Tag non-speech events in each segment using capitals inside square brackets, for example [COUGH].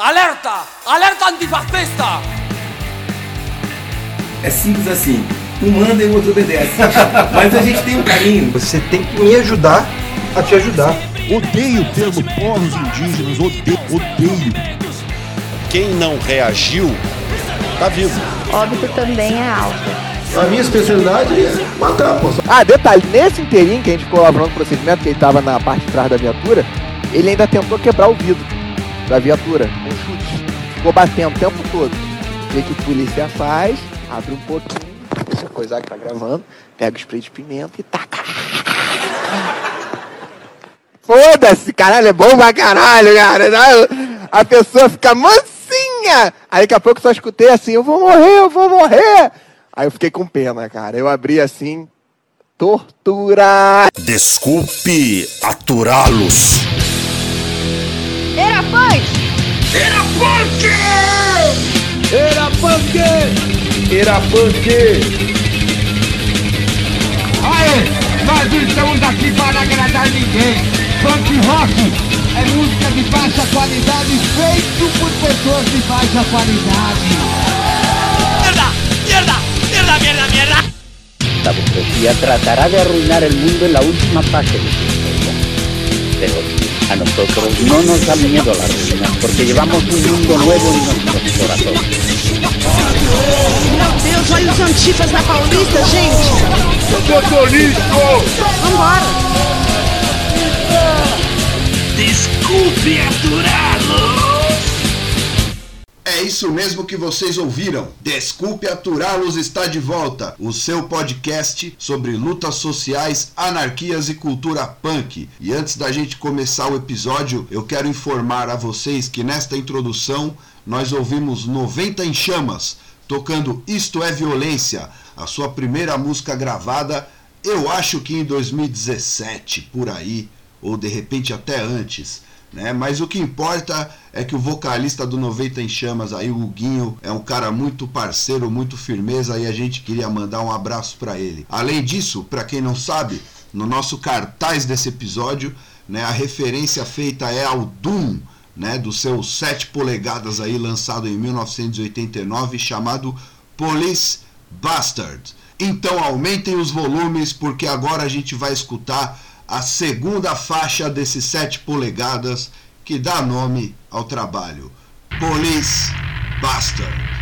Alerta! Alerta antifascista! É simples assim. Um manda e o outro obedece. [LAUGHS] Mas a gente tem um carinho. Você tem que me ajudar a te ajudar. Odeio o termo povos indígenas, odeio, odeio. Quem não reagiu, tá vivo. Óbito também é alto. A minha especialidade é matar, pô. Ah, detalhe, nesse inteirinho que a gente ficou lavando o procedimento, que ele tava na parte de trás da viatura, ele ainda tentou quebrar o vidro da viatura com chute. Ficou batendo o tempo todo. O que, a polícia faz? Abre um pouquinho, essa coisa que tá gravando, pega o spray de pimenta e taca. Foda-se, caralho, é bom pra caralho, cara. A pessoa fica mansinha. Aí daqui a pouco só escutei assim, eu vou morrer, eu vou morrer. Aí eu fiquei com pena, cara. Eu abri assim, tortura. Desculpe aturá-los. Era punk! Era punk! Era punk! Era punk! Aê, nós não estamos aqui para agradar ninguém. Punk rock é música de baixa qualidade feito por pessoas de baixa qualidade. ¡Mierda! ¡Mierda! ¡Mierda, mierda, mierda! La burguesía tratará de arruinar el mundo en la última fase de su historia. Pero a nosotros no nos da miedo la ruina, porque llevamos un mundo nuevo en nuestros corazones. Meu Deus, olha os antifas na Paulista, gente! Vambora! Desculpe aturá-los! É isso mesmo que vocês ouviram. Desculpe aturá-los está de volta. O seu podcast sobre lutas sociais, anarquias e cultura punk. E antes da gente começar o episódio, eu quero informar a vocês que nesta introdução nós ouvimos 90 em chamas tocando Isto é Violência, a sua primeira música gravada, eu acho que em 2017, por aí, ou de repente até antes né? Mas o que importa é que o vocalista do 90 em Chamas aí, o Guinho, é um cara muito parceiro, muito firmeza e a gente queria mandar um abraço para ele. Além disso, para quem não sabe, no nosso cartaz desse episódio, né, a referência feita é ao Doom, né, do seu 7 polegadas aí lançado em 1989, chamado Police Bastard. Então aumentem os volumes porque agora a gente vai escutar a segunda faixa desses 7 polegadas que dá nome ao trabalho. Police Bastard.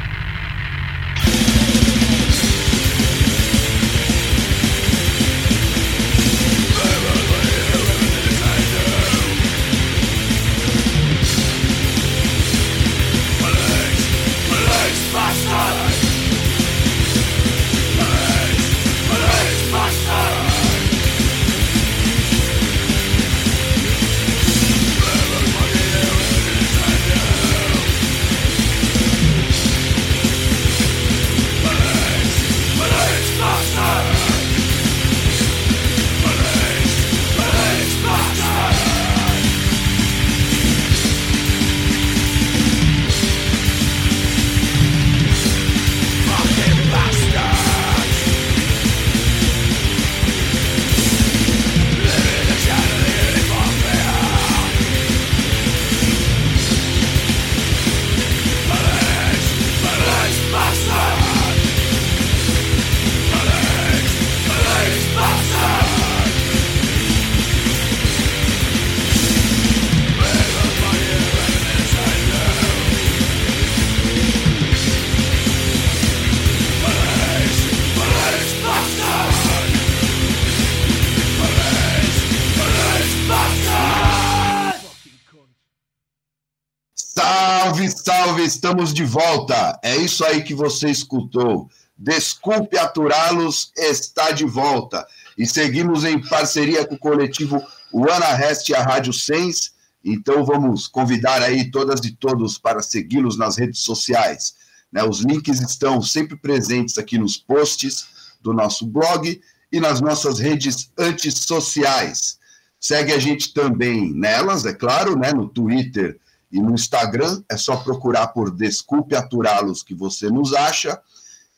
Estamos de volta. É isso aí que você escutou. Desculpe aturá-los, está de volta. E seguimos em parceria com o coletivo One Rest e a Rádio Sens. Então vamos convidar aí todas e todos para segui-los nas redes sociais. Né? Os links estão sempre presentes aqui nos posts do nosso blog e nas nossas redes antissociais. Segue a gente também nelas, é claro, né? no Twitter e no Instagram, é só procurar por Desculpe Aturá-los que você nos acha.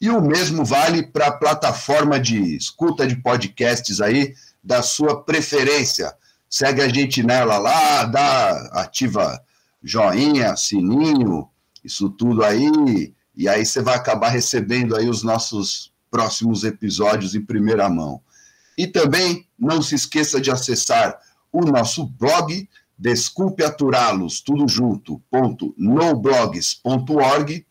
E o mesmo vale para a plataforma de escuta de podcasts aí da sua preferência. Segue a gente nela lá, dá, ativa joinha, sininho, isso tudo aí, e aí você vai acabar recebendo aí os nossos próximos episódios em primeira mão. E também não se esqueça de acessar o nosso blog, Desculpe Aturá-los, tudo junto, ponto, noblogs.org,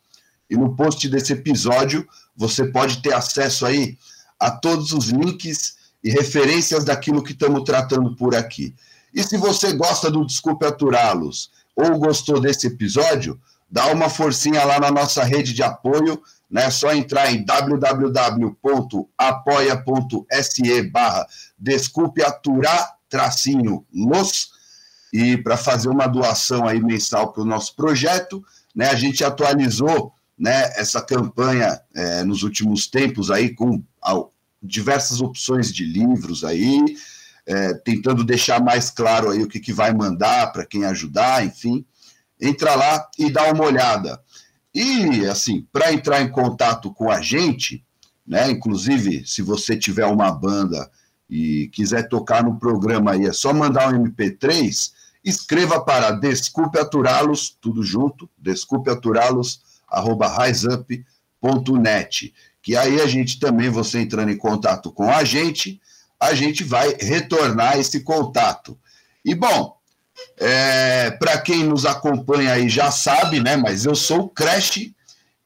e no post desse episódio você pode ter acesso aí a todos os links e referências daquilo que estamos tratando por aqui. E se você gosta do Desculpe Aturá-los ou gostou desse episódio, dá uma forcinha lá na nossa rede de apoio, né? É só entrar em www.apoia.se barra Desculpe Aturar tracinho los e para fazer uma doação aí mensal para o nosso projeto, né? A gente atualizou né, essa campanha é, nos últimos tempos aí com diversas opções de livros aí, é, tentando deixar mais claro aí o que, que vai mandar para quem ajudar, enfim. Entra lá e dá uma olhada. E, assim, para entrar em contato com a gente, né, inclusive, se você tiver uma banda e quiser tocar no programa aí, é só mandar um MP3, escreva para Desculpe Aturá-los, tudo junto, Desculpe Aturá-los, arroba riseup.net, que aí a gente também, você entrando em contato com a gente, a gente vai retornar esse contato. E bom, é, para quem nos acompanha aí já sabe, né? Mas eu sou o Crash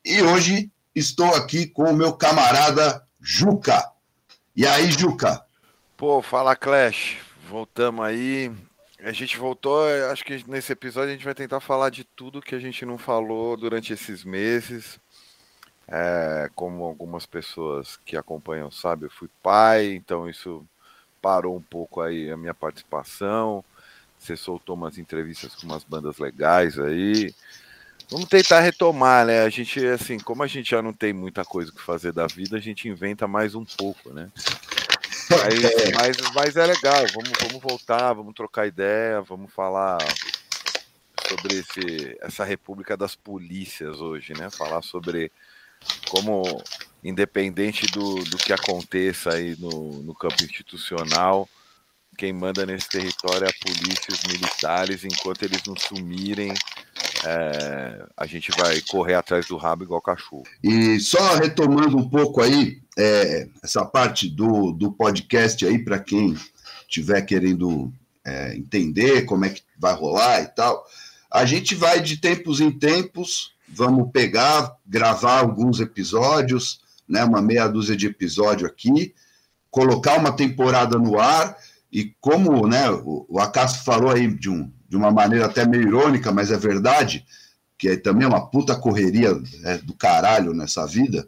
e hoje estou aqui com o meu camarada Juca. E aí, Juca? Pô, fala Clash, voltamos aí. A gente voltou, acho que nesse episódio a gente vai tentar falar de tudo que a gente não falou durante esses meses. É, como algumas pessoas que acompanham sabem, eu fui pai, então isso parou um pouco aí a minha participação. Você soltou umas entrevistas com umas bandas legais aí. Vamos tentar retomar, né? A gente, assim, como a gente já não tem muita coisa que fazer da vida, a gente inventa mais um pouco, né? Mas, mas, mas é legal, vamos, vamos voltar, vamos trocar ideia, vamos falar sobre esse, essa República das Polícias hoje, né? Falar sobre como, independente do, do que aconteça aí no, no campo institucional, quem manda nesse território é a polícia e os militares, enquanto eles não sumirem, é, a gente vai correr atrás do rabo igual cachorro. E só retomando um pouco aí, é, essa parte do, do podcast aí, para quem estiver querendo é, entender como é que vai rolar e tal, a gente vai de tempos em tempos vamos pegar, gravar alguns episódios, né, uma meia dúzia de episódio aqui, colocar uma temporada no ar e como né, o, o falou aí de, um, de uma maneira até meio irônica, mas é verdade, que é também uma puta correria é, do caralho nessa vida.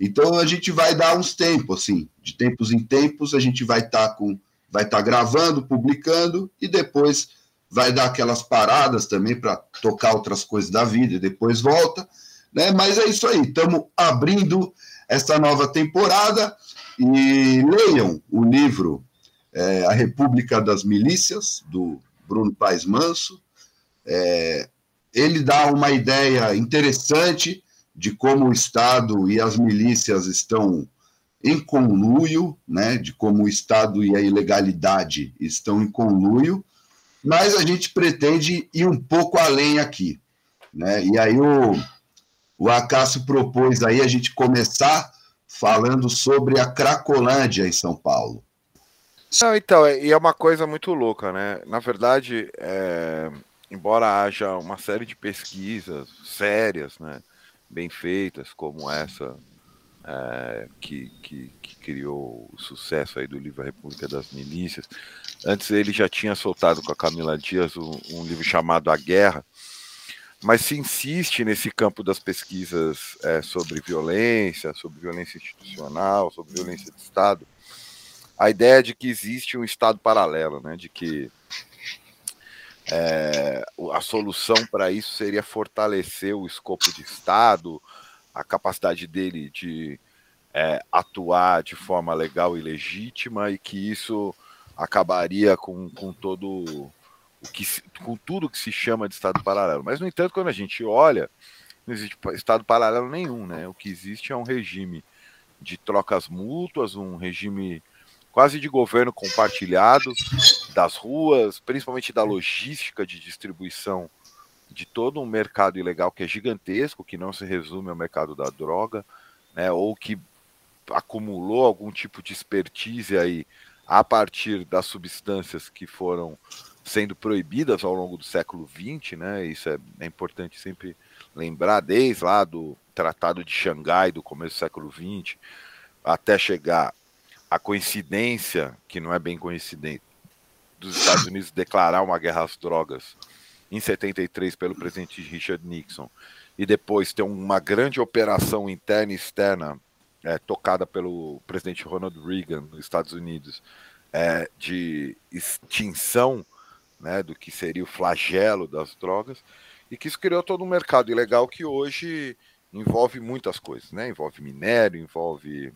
Então a gente vai dar uns tempos, assim, de tempos em tempos a gente vai estar tá com, vai estar tá gravando, publicando e depois vai dar aquelas paradas também para tocar outras coisas da vida e depois volta, né? Mas é isso aí, estamos abrindo essa nova temporada e leiam o livro é, A República das Milícias, do Bruno Paes Manso. É, ele dá uma ideia interessante de como o Estado e as milícias estão em conluio, né, de como o Estado e a ilegalidade estão em conluio, mas a gente pretende ir um pouco além aqui. Né? E aí o, o Acácio propôs aí a gente começar falando sobre a Cracolândia em São Paulo. Não, então, e é uma coisa muito louca, né? Na verdade, é, embora haja uma série de pesquisas sérias, né, bem feitas, como essa é, que, que, que, criou o sucesso aí do livro A República das Milícias. Antes ele já tinha soltado com a Camila Dias um, um livro chamado A Guerra, mas se insiste nesse campo das pesquisas é, sobre violência, sobre violência institucional, sobre violência de Estado, a ideia de que existe um Estado paralelo, né, de que é, a solução para isso seria fortalecer o escopo de Estado, a capacidade dele de é, atuar de forma legal e legítima e que isso acabaria com, com todo o que com tudo que se chama de estado paralelo. Mas no entanto, quando a gente olha, não existe estado paralelo nenhum, né? O que existe é um regime de trocas mútuas, um regime quase de governo compartilhado das ruas, principalmente da logística de distribuição de todo um mercado ilegal que é gigantesco, que não se resume ao mercado da droga, né, ou que acumulou algum tipo de expertise aí a partir das substâncias que foram sendo proibidas ao longo do século XX, né? Isso é, é importante sempre lembrar, desde lá do Tratado de Xangai do começo do século XX, até chegar a coincidência, que não é bem coincidente, dos Estados Unidos declarar uma guerra às drogas em 73 pelo presidente Richard Nixon, e depois ter uma grande operação interna e externa é, tocada pelo presidente Ronald Reagan nos Estados Unidos, é, de extinção né, do que seria o flagelo das drogas, e que isso criou todo um mercado ilegal que hoje envolve muitas coisas, né? Envolve minério, envolve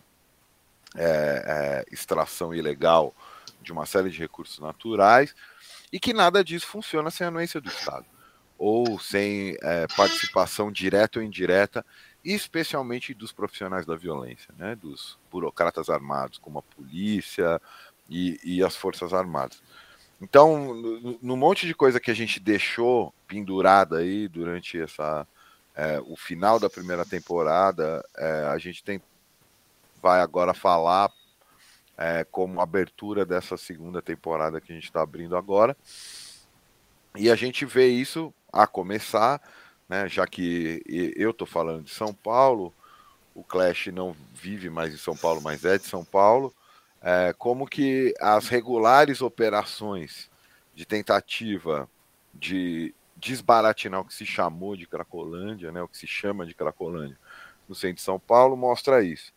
é, é, extração ilegal de uma série de recursos naturais, e que nada disso funciona sem anuência do Estado, ou sem é, participação direta ou indireta, especialmente dos profissionais da violência, né? dos burocratas armados, como a polícia e, e as Forças Armadas. Então, no, no, monte de coisa que a gente deixou pendurada aí durante essa é, o final da primeira temporada, é, a gente tem vai agora falar é, como abertura dessa segunda temporada que a gente está abrindo agora. E a gente vê isso a começar, né, já que eu estou falando de São Paulo, o Clash não vive mais em São Paulo, mas é de São Paulo é, como que as regulares operações de tentativa de desbaratinar o que se chamou de Cracolândia, né, o que se chama de Cracolândia no centro de São Paulo, mostra isso.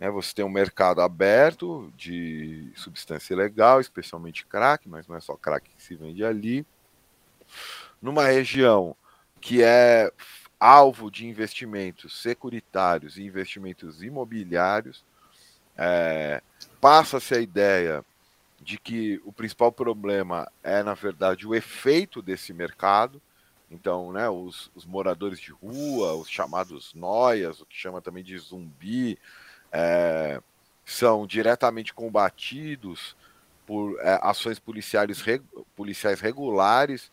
Né, você tem um mercado aberto de substância ilegal, especialmente crack, mas não é só crack que se vende ali, numa região que é alvo de investimentos securitários e investimentos imobiliários, é, passa-se a ideia de que o principal problema é, na verdade, o efeito desse mercado. Então, né, os, os moradores de rua, os chamados noias, o que chama também de zumbi, é, são diretamente combatidos por é, ações policiais, policiais regulares,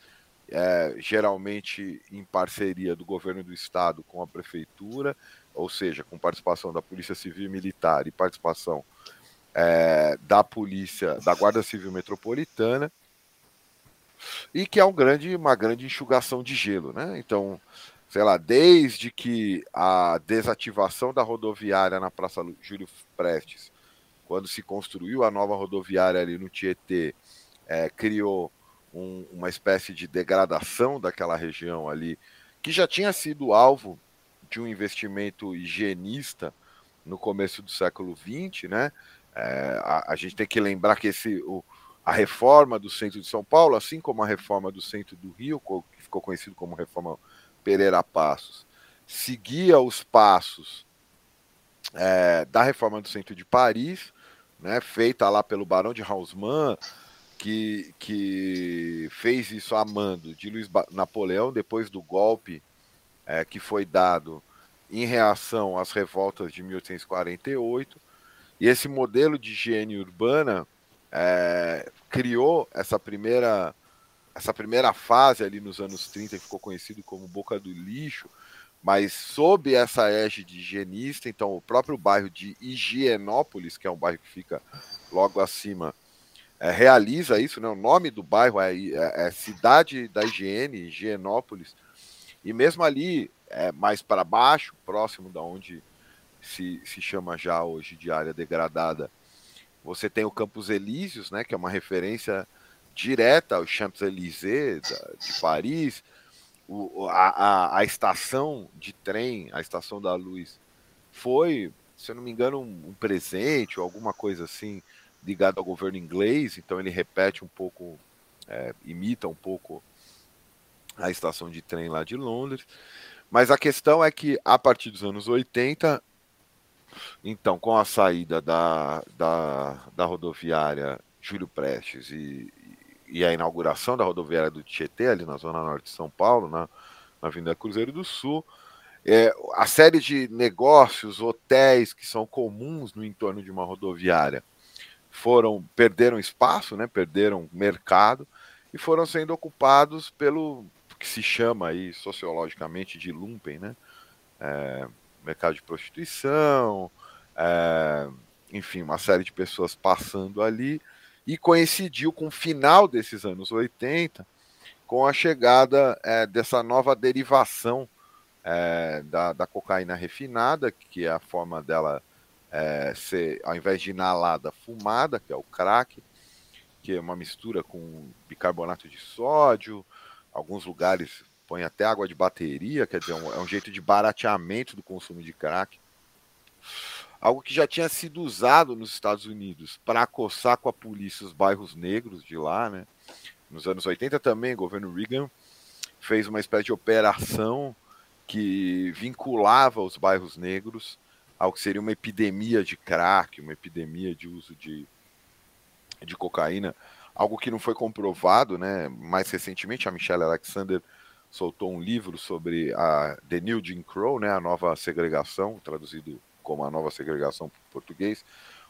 é, geralmente em parceria do governo do estado com a prefeitura, ou seja, com participação da Polícia Civil e Militar e participação é, da polícia, da Guarda Civil Metropolitana, e que é um grande, uma grande enxugação de gelo, né? Então, sei lá, desde que a desativação da rodoviária na Praça Júlio Prestes, quando se construiu a nova rodoviária ali no Tietê, é, criou um, uma espécie de degradação daquela região ali, que já tinha sido alvo de um investimento higienista no começo do século XX, né? É, a, a, gente tem que lembrar que esse, o, a reforma do centro de São Paulo, assim como a reforma do centro do Rio, que ficou conhecido como reforma Pereira Passos, seguia os passos é, da reforma do centro de Paris, né, feita lá pelo Barão de Haussmann, que, que fez isso a mando de Luiz Napoleão depois do golpe é, que foi dado em reação às revoltas de 1848. E esse modelo de higiene urbana é, criou essa primeira, essa primeira fase ali nos anos 30, que ficou conhecido como Boca do Lixo, mas sob essa égide higienista, então o próprio bairro de Higienópolis, que é um bairro que fica logo acima, é, realiza isso, né? o nome do bairro é, é, é Cidade da Higiene, Higienópolis, e mesmo ali, é, mais para baixo, próximo da onde se, se chama já hoje de área degradada, você tem o Campos Elíseos, né, que é uma referência direta ao Champs-Élysées de Paris, o, a, a, a, estação de trem, a estação da luz, foi, se eu não me engano, um, um presente ou alguma coisa assim ligado ao governo inglês, então ele repete um pouco, é, imita um pouco a estação de trem lá de Londres. Mas a questão é que a partir dos anos 80, então, com a saída da, da, da rodoviária Júlio Prestes e, e a inauguração da rodoviária do Tietê, ali na zona norte de São Paulo, na, na Avenida Cruzeiro do Sul, é, a série de negócios, hotéis que são comuns no entorno de uma rodoviária foram perderam espaço, né, perderam mercado e foram sendo ocupados pelo que se chama aí sociologicamente de lumpen, né? É, mercado de prostituição, é, enfim, uma série de pessoas passando ali, e coincidiu com o final desses anos 80, com a chegada é, dessa nova derivação é, da, da, cocaína refinada, que é a forma dela é, ser, ao invés de inalada, fumada, que é o crack, que é uma mistura com bicarbonato de sódio, alguns lugares põe até água de bateria, quer dizer, um, é um jeito de barateamento do consumo de crack. Algo que já tinha sido usado nos Estados Unidos para acossar com a polícia os bairros negros de lá, né? Nos anos 80 também, o governo Reagan fez uma espécie de operação que vinculava os bairros negros ao que seria uma epidemia de crack, uma epidemia de uso de, de cocaína, algo que não foi comprovado, né? Mais recentemente, a Michelle Alexander soltou um livro sobre a The New Jim Crow, né? A nova segregação, traduzido como a nova segregação português,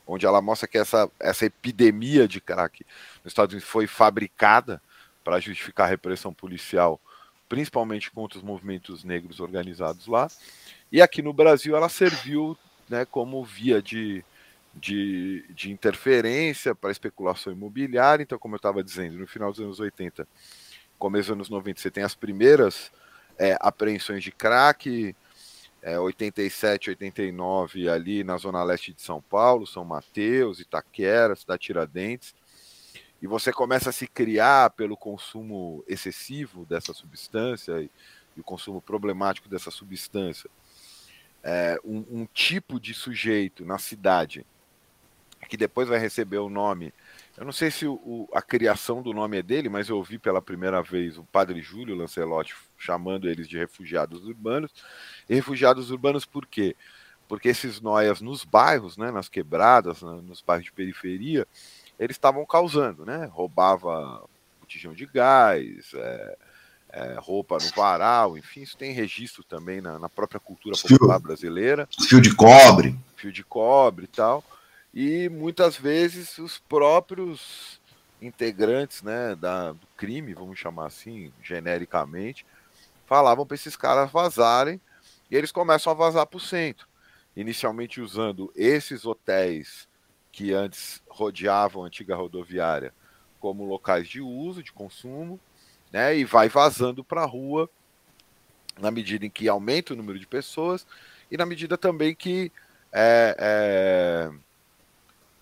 onde ela mostra que essa, essa epidemia de crack nos Estados Unidos foi fabricada para justificar a repressão policial, principalmente contra os movimentos negros organizados lá. E aqui no Brasil ela serviu né, como via de, de, de interferência para especulação imobiliária. Então, como eu estava dizendo, no final dos anos 80, começo dos anos 90, você tem as primeiras é, apreensões de crack, é, 87, 89 ali na zona leste de São Paulo, São Mateus, Itaquera, Cidade Tiradentes, e você começa a se criar pelo consumo excessivo dessa substância e, e o consumo problemático dessa substância, é, um, um tipo de sujeito na cidade que depois vai receber o nome. Eu não sei se o, o, a criação do nome é dele, mas eu ouvi pela primeira vez o padre Júlio Lancelotti chamando eles de refugiados urbanos. E refugiados urbanos por quê? Porque esses noias nos bairros, né, nas quebradas, nos bairros de periferia, eles estavam causando, né? Roubava botijão de gás, é, é, roupa no varal, enfim, isso tem registro também na, na própria cultura popular fio, brasileira. Fio de cobre. Fio de cobre e tal. E muitas vezes os próprios integrantes né, da, do crime, vamos chamar assim, genericamente, falavam para esses caras vazarem e eles começam a vazar para o centro. Inicialmente usando esses hotéis que antes rodeavam a antiga rodoviária como locais de uso, de consumo, né, e vai vazando para a rua na medida em que aumenta o número de pessoas e na medida também que é, é,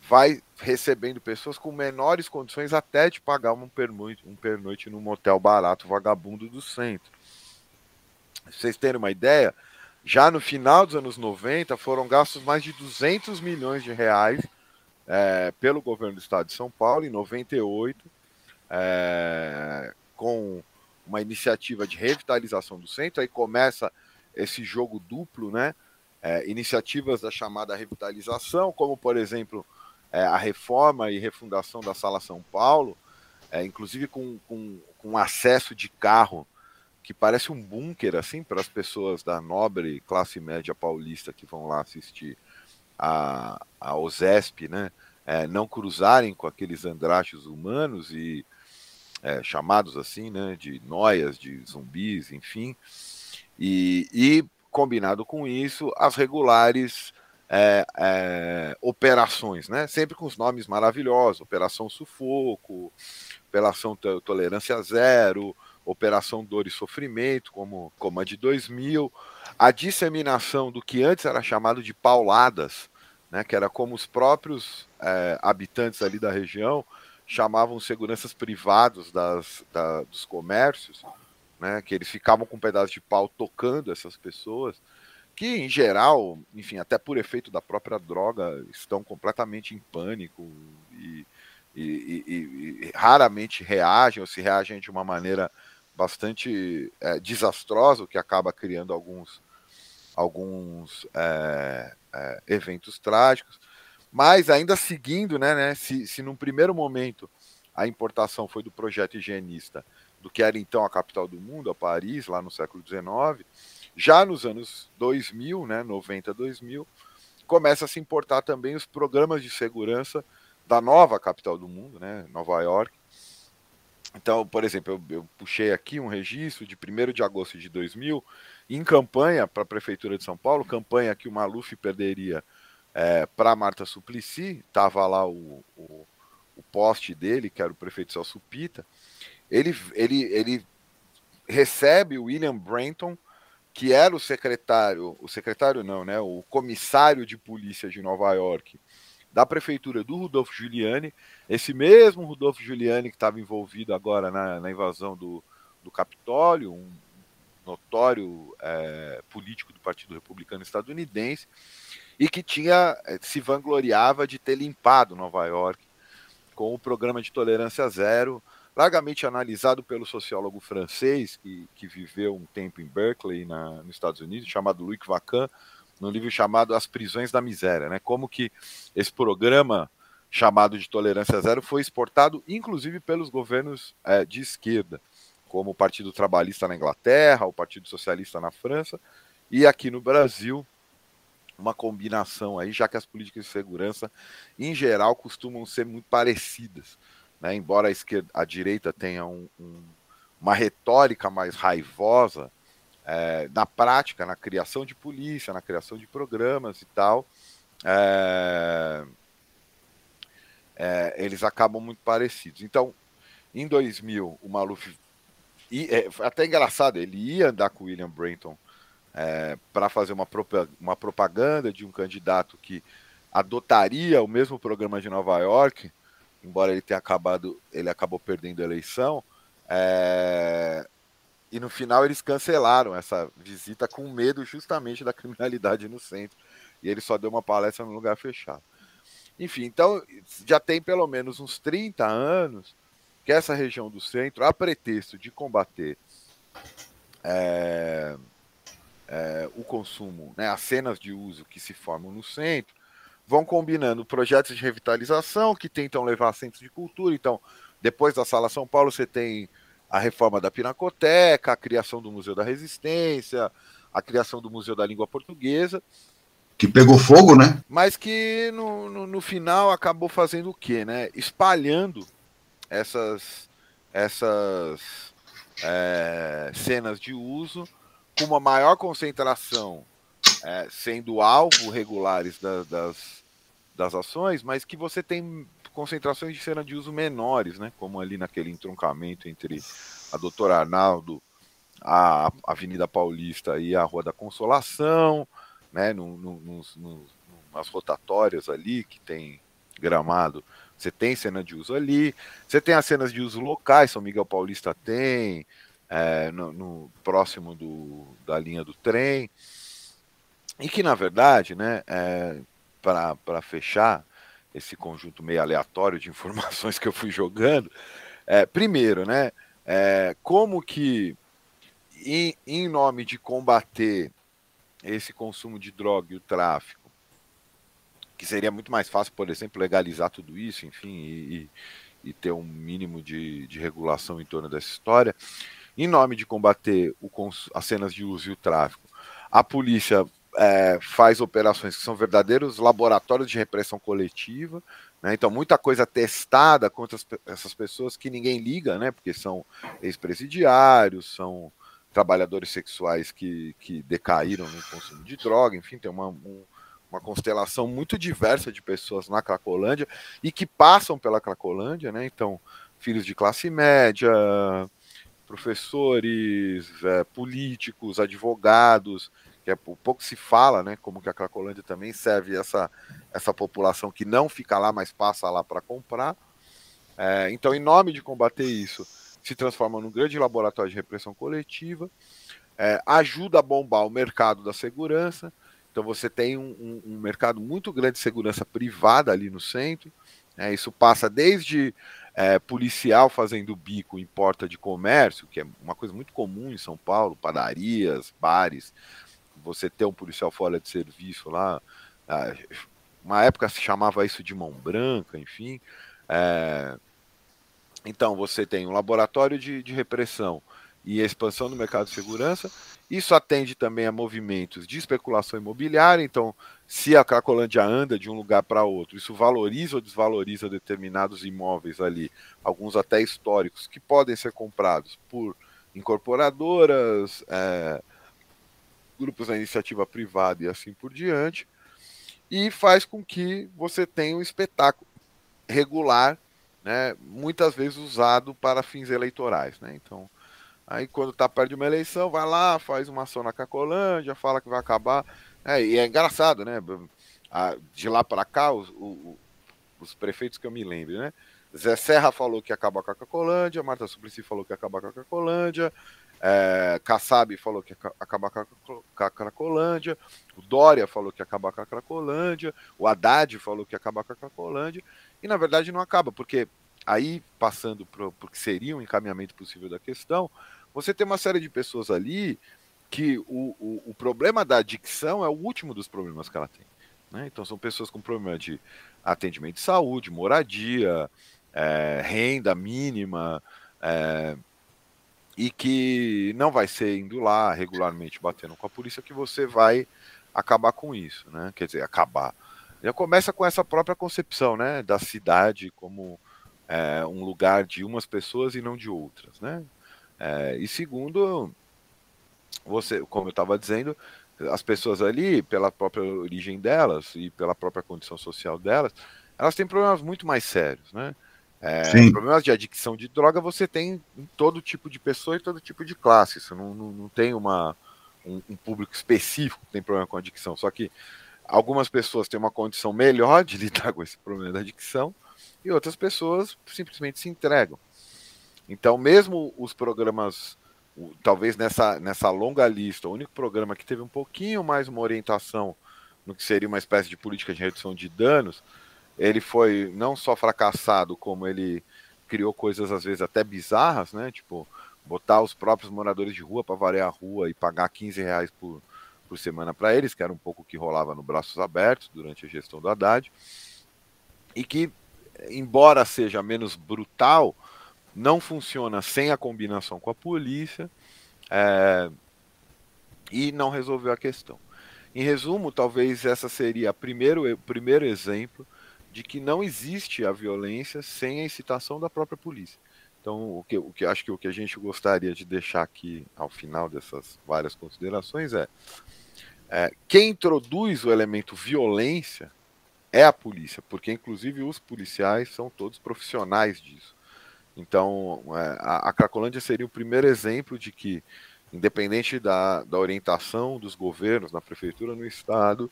vai recebendo pessoas com menores condições até de pagar um pernoite, um pernoite num motel barato vagabundo do centro. Pra vocês terem uma ideia, já no final dos anos 90 foram gastos mais de 200 milhões de reais é, pelo governo do estado de São Paulo, em 98, é, com uma iniciativa de revitalização do centro. Aí começa esse jogo duplo, né? É, iniciativas da chamada revitalização, como por exemplo é, a reforma e refundação da Sala São Paulo, é, inclusive com, com, com acesso de carro que parece um bunker assim para as pessoas da nobre classe média paulista que vão lá assistir a, a OSESP, né? É, não cruzarem com aqueles andrachos humanos e é, chamados assim, né? De noias, de zumbis, enfim. E, e combinado com isso, as regulares é, é, operações, né? Sempre com os nomes maravilhosos: Operação Sufoco, Operação Tolerância Zero, Operação Dor e Sofrimento, como, como a de 2000, a disseminação do que antes era chamado de pauladas, né, que era como os próprios é, habitantes ali da região chamavam seguranças privados das, da, dos comércios, né, que eles ficavam com um pedaço de pau tocando essas pessoas, que em geral, enfim, até por efeito da própria droga, estão completamente em pânico e, e, e, e raramente reagem ou se reagem de uma maneira bastante é, desastrosa, o que acaba criando alguns, alguns é, é, eventos trágicos. Mas ainda seguindo, né, né se, se num primeiro momento a importação foi do projeto higienista, do que era então a capital do mundo, a Paris, lá no século XIX, já nos anos 2000, né, 90, 2000, começa a se importar também os programas de segurança da nova capital do mundo, né, Nova York, Então, por exemplo, eu, eu puxei aqui um registro de 1 de agosto de 2000, em campanha para a Prefeitura de São Paulo, campanha que o Maluf perderia é, para Marta Suplicy, estava lá o, o, o, poste dele, que era o prefeito Celso Pita, ele, ele, ele recebe o William Brenton, que era o secretário, o secretário não, né, o comissário de polícia de Nova York, da prefeitura do Rudolfo Giuliani, esse mesmo Rudolfo Giuliani que estava envolvido agora na, na invasão do, do Capitólio, um notório é, político do Partido Republicano estadunidense, e que tinha eh, se vangloriava de ter limpado Nova York com o programa de tolerância zero, largamente analisado pelo sociólogo francês que, que viveu um tempo em Berkeley, na, nos Estados Unidos, chamado Louis Vacan, no livro chamado As Prisões da Miséria, né? Como que esse programa chamado de tolerância zero foi exportado, inclusive pelos governos é, de esquerda, como o Partido Trabalhista na Inglaterra, o Partido Socialista na França, e aqui no Brasil uma combinação aí, já que as políticas de segurança, em geral, costumam ser muito parecidas. Né? Embora a, esquerda, a direita tenha um, um, uma retórica mais raivosa, é, na prática, na criação de polícia, na criação de programas e tal, é, é, eles acabam muito parecidos. Então, em 2000, o Maluf. E, é, até engraçado, ele ia andar com o William Brenton é, para fazer uma, uma propaganda de um candidato que adotaria o mesmo programa de Nova York, embora ele tenha acabado, ele acabou perdendo a eleição, é, e no final eles cancelaram essa visita com medo justamente da criminalidade no centro, e ele só deu uma palestra no lugar fechado. Enfim, então já tem pelo menos uns 30 anos que essa região do centro, a pretexto de combater é, é, o consumo, né, as cenas de uso que se formam no centro, vão combinando projetos de revitalização que tentam levar centros de cultura. Então, depois da Sala São Paulo, você tem a reforma da Pinacoteca, a criação do Museu da Resistência, a criação do Museu da Língua Portuguesa. Que pegou fogo, né? Mas que no, no, no final acabou fazendo o quê, né? Espalhando essas, essas é, cenas de uso com uma maior concentração, é, sendo alvo regulares da, das, das ações, mas que você tem concentrações de cena de uso menores, né? Como ali naquele entroncamento entre a Doutora Arnaldo, a Avenida Paulista e a Rua da Consolação, né? No, no, no, nas rotatórias ali que tem gramado, você tem cena de uso ali, você tem as cenas de uso locais, São Miguel Paulista tem, é, no, no, próximo do, da linha do trem, e que na verdade, né, é, para fechar esse conjunto meio aleatório de [LAUGHS] informações que eu fui jogando, é, primeiro, né, é, como que em, em nome de combater esse consumo de droga e o tráfico, que seria muito mais fácil, por exemplo, legalizar tudo isso, enfim, e, e ter um mínimo de, de regulação em torno dessa história, em nome de combater o, as cenas de uso e o tráfico, a polícia é, faz operações que são verdadeiros laboratórios de repressão coletiva. Né? Então, muita coisa testada contra as, essas pessoas que ninguém liga, né? porque são ex-presidiários, são trabalhadores sexuais que, que decaíram no consumo de droga, enfim, tem uma, um, uma constelação muito diversa de pessoas na Cracolândia e que passam pela Cracolândia, né? Então, filhos de classe média, professores, é, políticos, advogados, que é pouco se fala, né? Como que a Cracolândia também serve essa, essa população que não fica lá, mas passa lá para comprar. É, então, em nome de combater isso, se transforma num grande laboratório de repressão coletiva, é, ajuda a bombar o mercado da segurança. Então, você tem um, um, um mercado muito grande de segurança privada ali no centro. É, isso passa desde é, policial fazendo bico em porta de comércio, que é uma coisa muito comum em São Paulo, padarias, bares, você ter um policial fora de serviço lá. Ah, uma época se chamava isso de mão branca, enfim. É, então você tem um laboratório de, de repressão e expansão do mercado de segurança. Isso atende também a movimentos de especulação imobiliária. Então, se a Cracolândia anda de um lugar para outro, isso valoriza ou desvaloriza determinados imóveis ali, alguns até históricos, que podem ser comprados por incorporadoras, é, grupos da iniciativa privada e assim por diante, e faz com que você tenha um espetáculo regular, né, muitas vezes usado para fins eleitorais. Né? Então, aí quando está perto de uma eleição, vai lá, faz uma ação na Cacolândia, fala que vai acabar. É, e é engraçado, né? De lá para cá, os, os, os prefeitos que eu me lembro, né? Zé Serra falou que ia acabar com a Cacolândia, Marta Suplicy falou que ia acabar com a Cacolândia, é, Kassab falou que ia acabar com a, Cracolândia, o Dória falou que ia acabar com a Cracolândia, o Haddad falou que ia acabar com a Cracolândia, e na verdade não acaba, porque aí, passando para o que seria um encaminhamento possível da questão, você tem uma série de pessoas ali que o, o, o problema da adicção é o último dos problemas que ela tem. Né? Então são pessoas com problema de atendimento de saúde, moradia, é, renda mínima, é, e que não vai ser indo lá regularmente batendo com a polícia que você vai acabar com isso, né? Quer dizer, acabar. Já começa com essa própria concepção, né, da cidade como é, um lugar de umas pessoas e não de outras, né? É, e segundo, você, como eu estava dizendo, as pessoas ali, pela própria origem delas e pela própria condição social delas, elas têm problemas muito mais sérios, né? É, problemas de adicção de droga você tem em todo tipo de pessoa e todo tipo de classe. Isso não, não, não tem uma, um, um, público específico que tem problema com adicção. Só que algumas pessoas têm uma condição melhor de [LAUGHS] lidar com esse problema da adicção e outras pessoas simplesmente se entregam. Então, mesmo os programas, talvez nessa, nessa longa lista, o único programa que teve um pouquinho mais uma orientação no que seria uma espécie de política de redução de danos ele foi não só fracassado, como ele criou coisas às vezes até bizarras, né? Tipo, botar os próprios moradores de rua para variar a rua e pagar 15 reais por, por semana para eles, que era um pouco o que rolava no Braços Abertos durante a gestão do Haddad. E que, embora seja menos brutal, não funciona sem a combinação com a polícia é, e não resolveu a questão. Em resumo, talvez essa seria o primeiro, primeiro exemplo de que não existe a violência sem a incitação da própria polícia. Então, o que, o que acho que o que a gente gostaria de deixar aqui ao final dessas várias considerações é, é quem introduz o elemento violência é a polícia, porque inclusive os policiais são todos profissionais disso. Então, é, a, a Cracolândia seria o primeiro exemplo de que, independente da, da orientação dos governos, na prefeitura, no estado,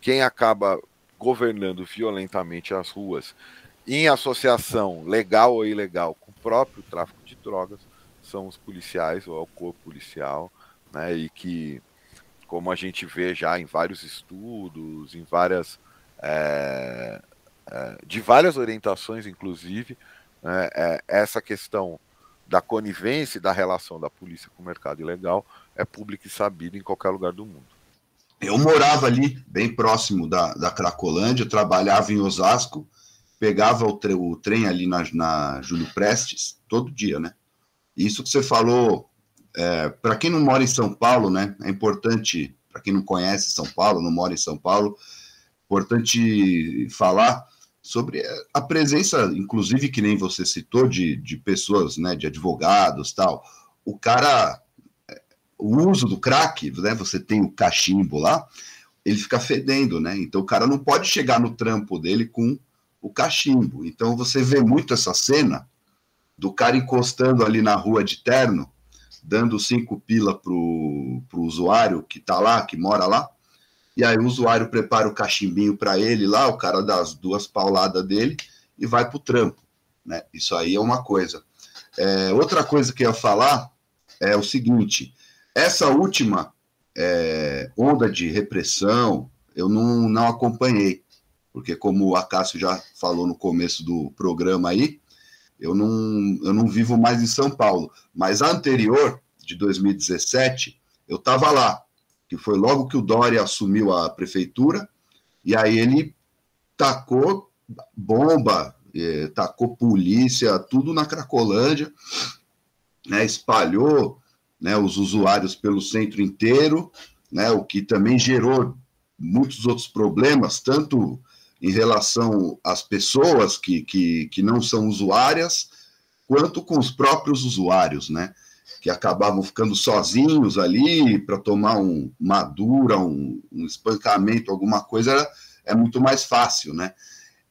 quem acaba governando violentamente as ruas, em associação legal ou ilegal com o próprio tráfico de drogas, são os policiais ou é o corpo policial, né, e que, como a gente vê já em vários estudos, em várias. É, é, de várias orientações, inclusive, né, é, essa questão da conivência da relação da polícia com o mercado ilegal é pública e sabida em qualquer lugar do mundo. Eu morava ali, bem próximo da, da Cracolândia, trabalhava em Osasco, pegava o, tre o trem ali na, na Júlio Prestes, todo dia, né? Isso que você falou, é, para quem não mora em São Paulo, né? É importante, para quem não conhece São Paulo, não mora em São Paulo, importante falar sobre a presença, inclusive que nem você citou, de, de pessoas, né? De advogados tal. O cara o uso do crack, né? Você tem o cachimbo lá, ele fica fedendo, né? Então o cara não pode chegar no trampo dele com o cachimbo. Então você vê muito essa cena do cara encostando ali na rua de terno, dando cinco pila pro, pro usuário que tá lá, que mora lá. E aí o usuário prepara o cachimbinho para ele lá, o cara dá as duas pauladas dele e vai pro trampo, né? Isso aí é uma coisa. É, outra coisa que eu ia falar é o seguinte: essa última é, onda de repressão eu não, não acompanhei, porque como o Acácio já falou no começo do programa aí, eu não, eu não vivo mais em São Paulo. Mas a anterior, de 2017, eu estava lá, que foi logo que o Dória assumiu a prefeitura, e aí ele tacou bomba, eh, tacou polícia, tudo na Cracolândia, né, espalhou né, os usuários pelo centro inteiro, né, o que também gerou muitos outros problemas, tanto em relação às pessoas que, que, que não são usuárias, quanto com os próprios usuários, né? Que acabavam ficando sozinhos ali para tomar um, uma dura, um, um espancamento, alguma coisa, é muito mais fácil, né?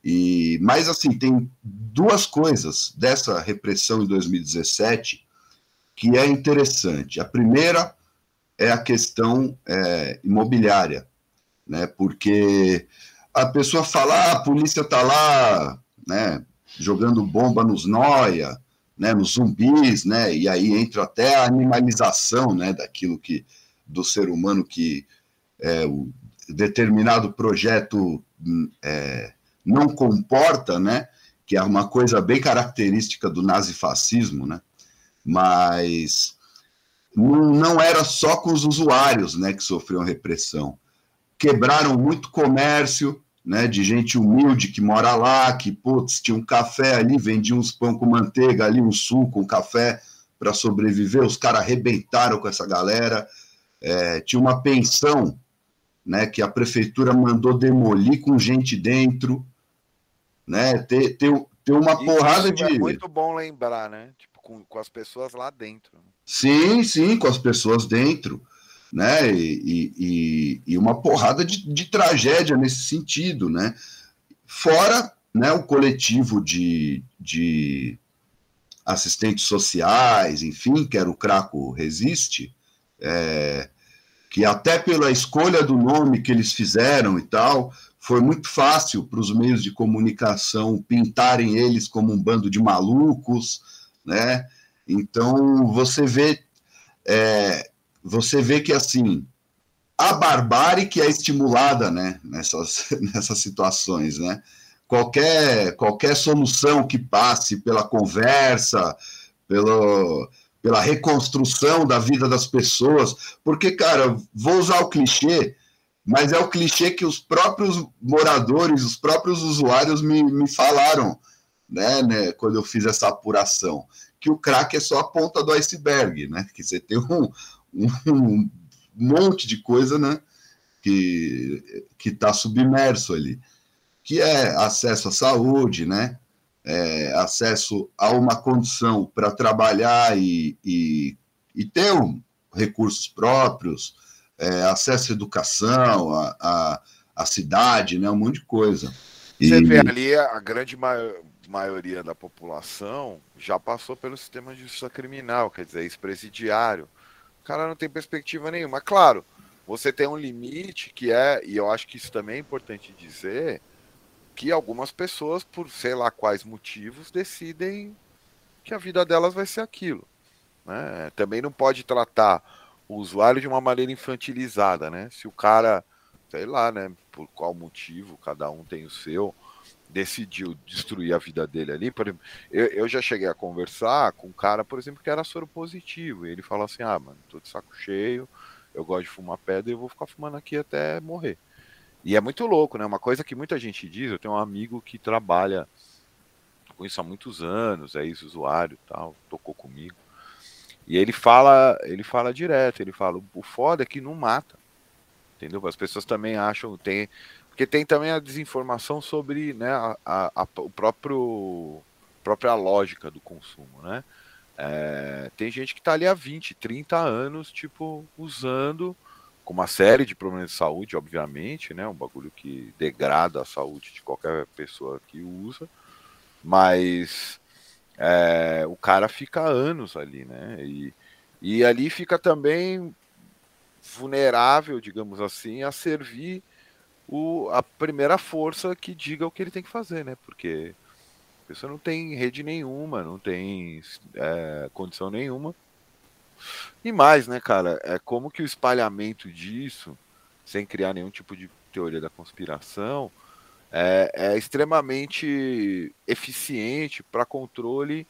E, mas, assim, tem duas coisas dessa repressão em 2017 que é interessante. A primeira é a questão é, imobiliária, né? Porque a pessoa fala, ah, a polícia está lá, né, jogando bomba nos noia, né, nos zumbis, né, e aí entra até a animalização, né, daquilo que do ser humano que é, o determinado projeto é, não comporta, né, que é uma coisa bem característica do nazifascismo, né, mas não era só com os usuários, né, que sofriam repressão quebraram muito comércio, né, de gente humilde que mora lá, que putz, tinha um café ali, vendia uns pão com manteiga ali, um suco, um café para sobreviver. Os caras arrebentaram com essa galera. É, tinha uma pensão, né, que a prefeitura mandou demolir com gente dentro, né? Ter, ter, ter uma Isso porrada é de. muito bom lembrar, né? Tipo, com, com as pessoas lá dentro. Sim, sim, com as pessoas dentro né? E, e, e uma porrada de, de, tragédia nesse sentido, né? Fora né, o coletivo de, de assistentes sociais, enfim, que era o Craco Resiste, é, que até pela escolha do nome que eles fizeram e tal, foi muito fácil para os meios de comunicação pintarem eles como um bando de malucos, né? Então você vê é, você vê que assim a barbárie que é estimulada, né, nessas, [LAUGHS] nessas situações, né? Qualquer qualquer solução que passe pela conversa, pelo, pela reconstrução da vida das pessoas, porque cara, vou usar o clichê, mas é o clichê que os próprios moradores, os próprios usuários me, me falaram, né, né, quando eu fiz essa apuração, que o crack é só a ponta do iceberg, né? Que você tem um, um monte de coisa, né? Que que está submerso ali, que é acesso à saúde, né? É, acesso a uma condição para trabalhar e, e, e ter um, recursos próprios, é, acesso à educação, a, a, a, cidade, né? Um monte de coisa. Você e... vê ali a grande maioria da população já passou pelo sistema de justiça criminal, quer dizer, ex-presidiário cara não tem perspectiva nenhuma. Claro, você tem um limite que é, e eu acho que isso também é importante dizer, que algumas pessoas, por sei lá quais motivos, decidem que a vida delas vai ser aquilo. Né? Também não pode tratar o usuário de uma maneira infantilizada, né? Se o cara, sei lá, né, por qual motivo, cada um tem o seu, decidiu destruir a vida dele ali. Por exemplo, eu, eu já cheguei a conversar com um cara, por exemplo, que era soro positivo. E ele fala assim: ah, mano, tô de saco cheio, eu gosto de fumar pedra e eu vou ficar fumando aqui até morrer. E é muito louco, né? Uma coisa que muita gente diz, eu tenho um amigo que trabalha com isso há muitos anos, é ex-usuário tal, tocou comigo. E ele fala, ele fala direto, ele fala, o foda é que não mata. Entendeu? As pessoas também acham, tem, porque tem também a desinformação sobre né, a, a, a o próprio própria lógica do consumo, né? É, tem gente que está ali há 20, 30 anos, tipo, usando com uma série de problemas de saúde, obviamente, né? Um bagulho que degrada a saúde de qualquer pessoa que usa, mas é, o cara fica anos ali, né? E, e ali fica também vulnerável, digamos assim, a servir o, a primeira força que diga o que ele tem que fazer, né? Porque a pessoa não tem rede nenhuma, não tem é, condição nenhuma. E mais, né, cara? É como que o espalhamento disso, sem criar nenhum tipo de teoria da conspiração, é, é extremamente eficiente para controle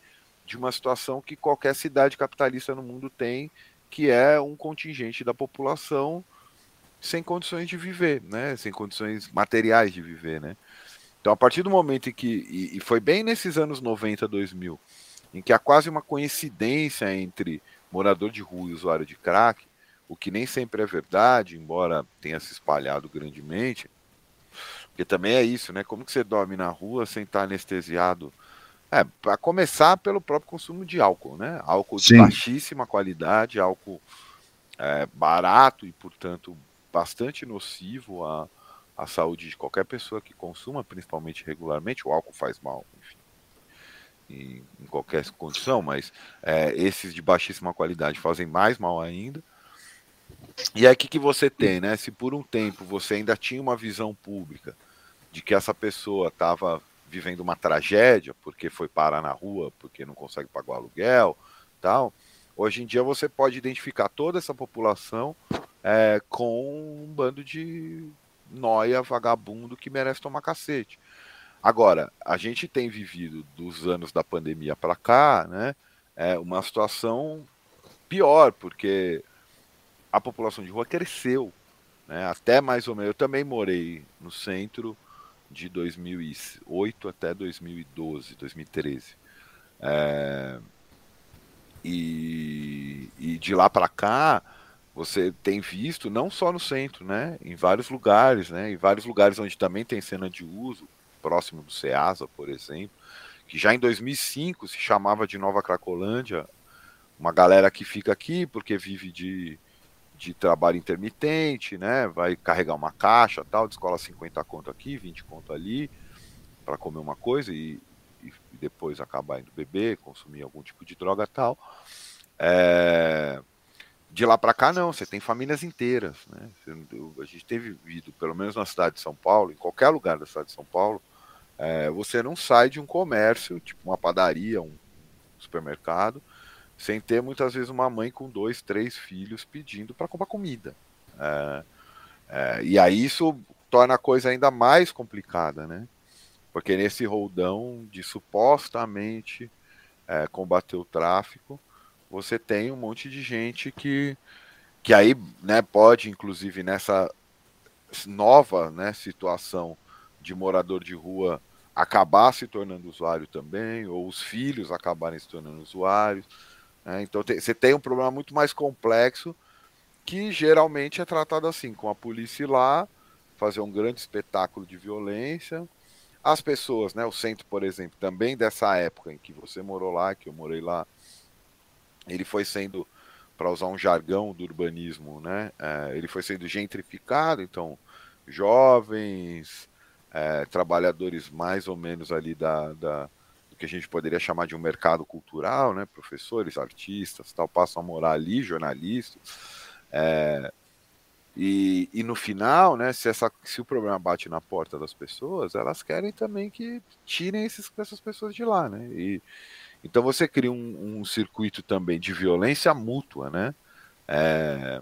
de uma situação que qualquer cidade capitalista no mundo tem, que é um contingente da população sem condições de viver, né? Sem condições materiais de viver, né? Então, a partir do momento em que. E, e foi bem nesses anos 90, 2000, em que há quase uma coincidência entre morador de rua e usuário de crack, o que nem sempre é verdade, embora tenha se espalhado grandemente, porque também é isso, né? Como que você dorme na rua sem estar anestesiado? É, para começar pelo próprio consumo de álcool, né? Álcool Sim. de baixíssima qualidade, álcool é, barato e, portanto, bastante nocivo à, à saúde de qualquer pessoa que consuma, principalmente regularmente. O álcool faz mal, enfim, em, em qualquer condição, mas é, esses de baixíssima qualidade fazem mais mal ainda. E aí, o que, que você tem, né? Se por um tempo você ainda tinha uma visão pública de que essa pessoa estava vivendo uma tragédia porque foi parar na rua, porque não consegue pagar o aluguel, tal. Hoje em dia você pode identificar toda essa população é, com um bando de noia vagabundo que merece tomar cacete. Agora, a gente tem vivido dos anos da pandemia para cá, né, é uma situação pior, porque a população de rua cresceu, né, até mais ou menos. Eu também morei no centro de 2008 até 2012, 2013. É, e, e de lá para cá, você tem visto, não só no centro, né, em vários lugares, né, em vários lugares onde também tem cena de uso, próximo do Ceasa, por exemplo, que já em 2005 se chamava de Nova Cracolândia, uma galera que fica aqui porque vive de, de trabalho intermitente, né? Vai carregar uma caixa, tal, descola 50 conto aqui, 20 conto ali, para comer uma coisa e, e, depois acabar indo beber, consumir algum tipo de droga tal. É... De lá para cá não, você tem famílias inteiras, né? A gente teve vivido, pelo menos na cidade de São Paulo, em qualquer lugar da cidade de São Paulo, é, você não sai de um comércio, tipo uma padaria, um supermercado, sem ter muitas vezes uma mãe com dois, três filhos pedindo para comprar comida. É, é, e aí isso torna a coisa ainda mais complicada, né? Porque nesse roldão de supostamente é, combater o tráfico, você tem um monte de gente que, que aí né, pode, inclusive nessa nova né, situação de morador de rua, acabar se tornando usuário também, ou os filhos acabarem se tornando usuários. Né? Então você tem um problema muito mais complexo que geralmente é tratado assim, com a polícia lá, fazer um grande espetáculo de violência. As pessoas, né, o centro, por exemplo, também dessa época em que você morou lá, que eu morei lá, ele foi sendo, para usar um jargão do urbanismo, né, é, ele foi sendo gentrificado, então jovens, é, trabalhadores mais ou menos ali da, da, do que a gente poderia chamar de um mercado cultural, né? Professores, artistas, tal, passam a morar ali, jornalistas. É, e, e no final, né, se, essa, se o problema bate na porta das pessoas, elas querem também que tirem esses, essas pessoas de lá, né? E, então você cria um, um circuito também de violência mútua, né? É,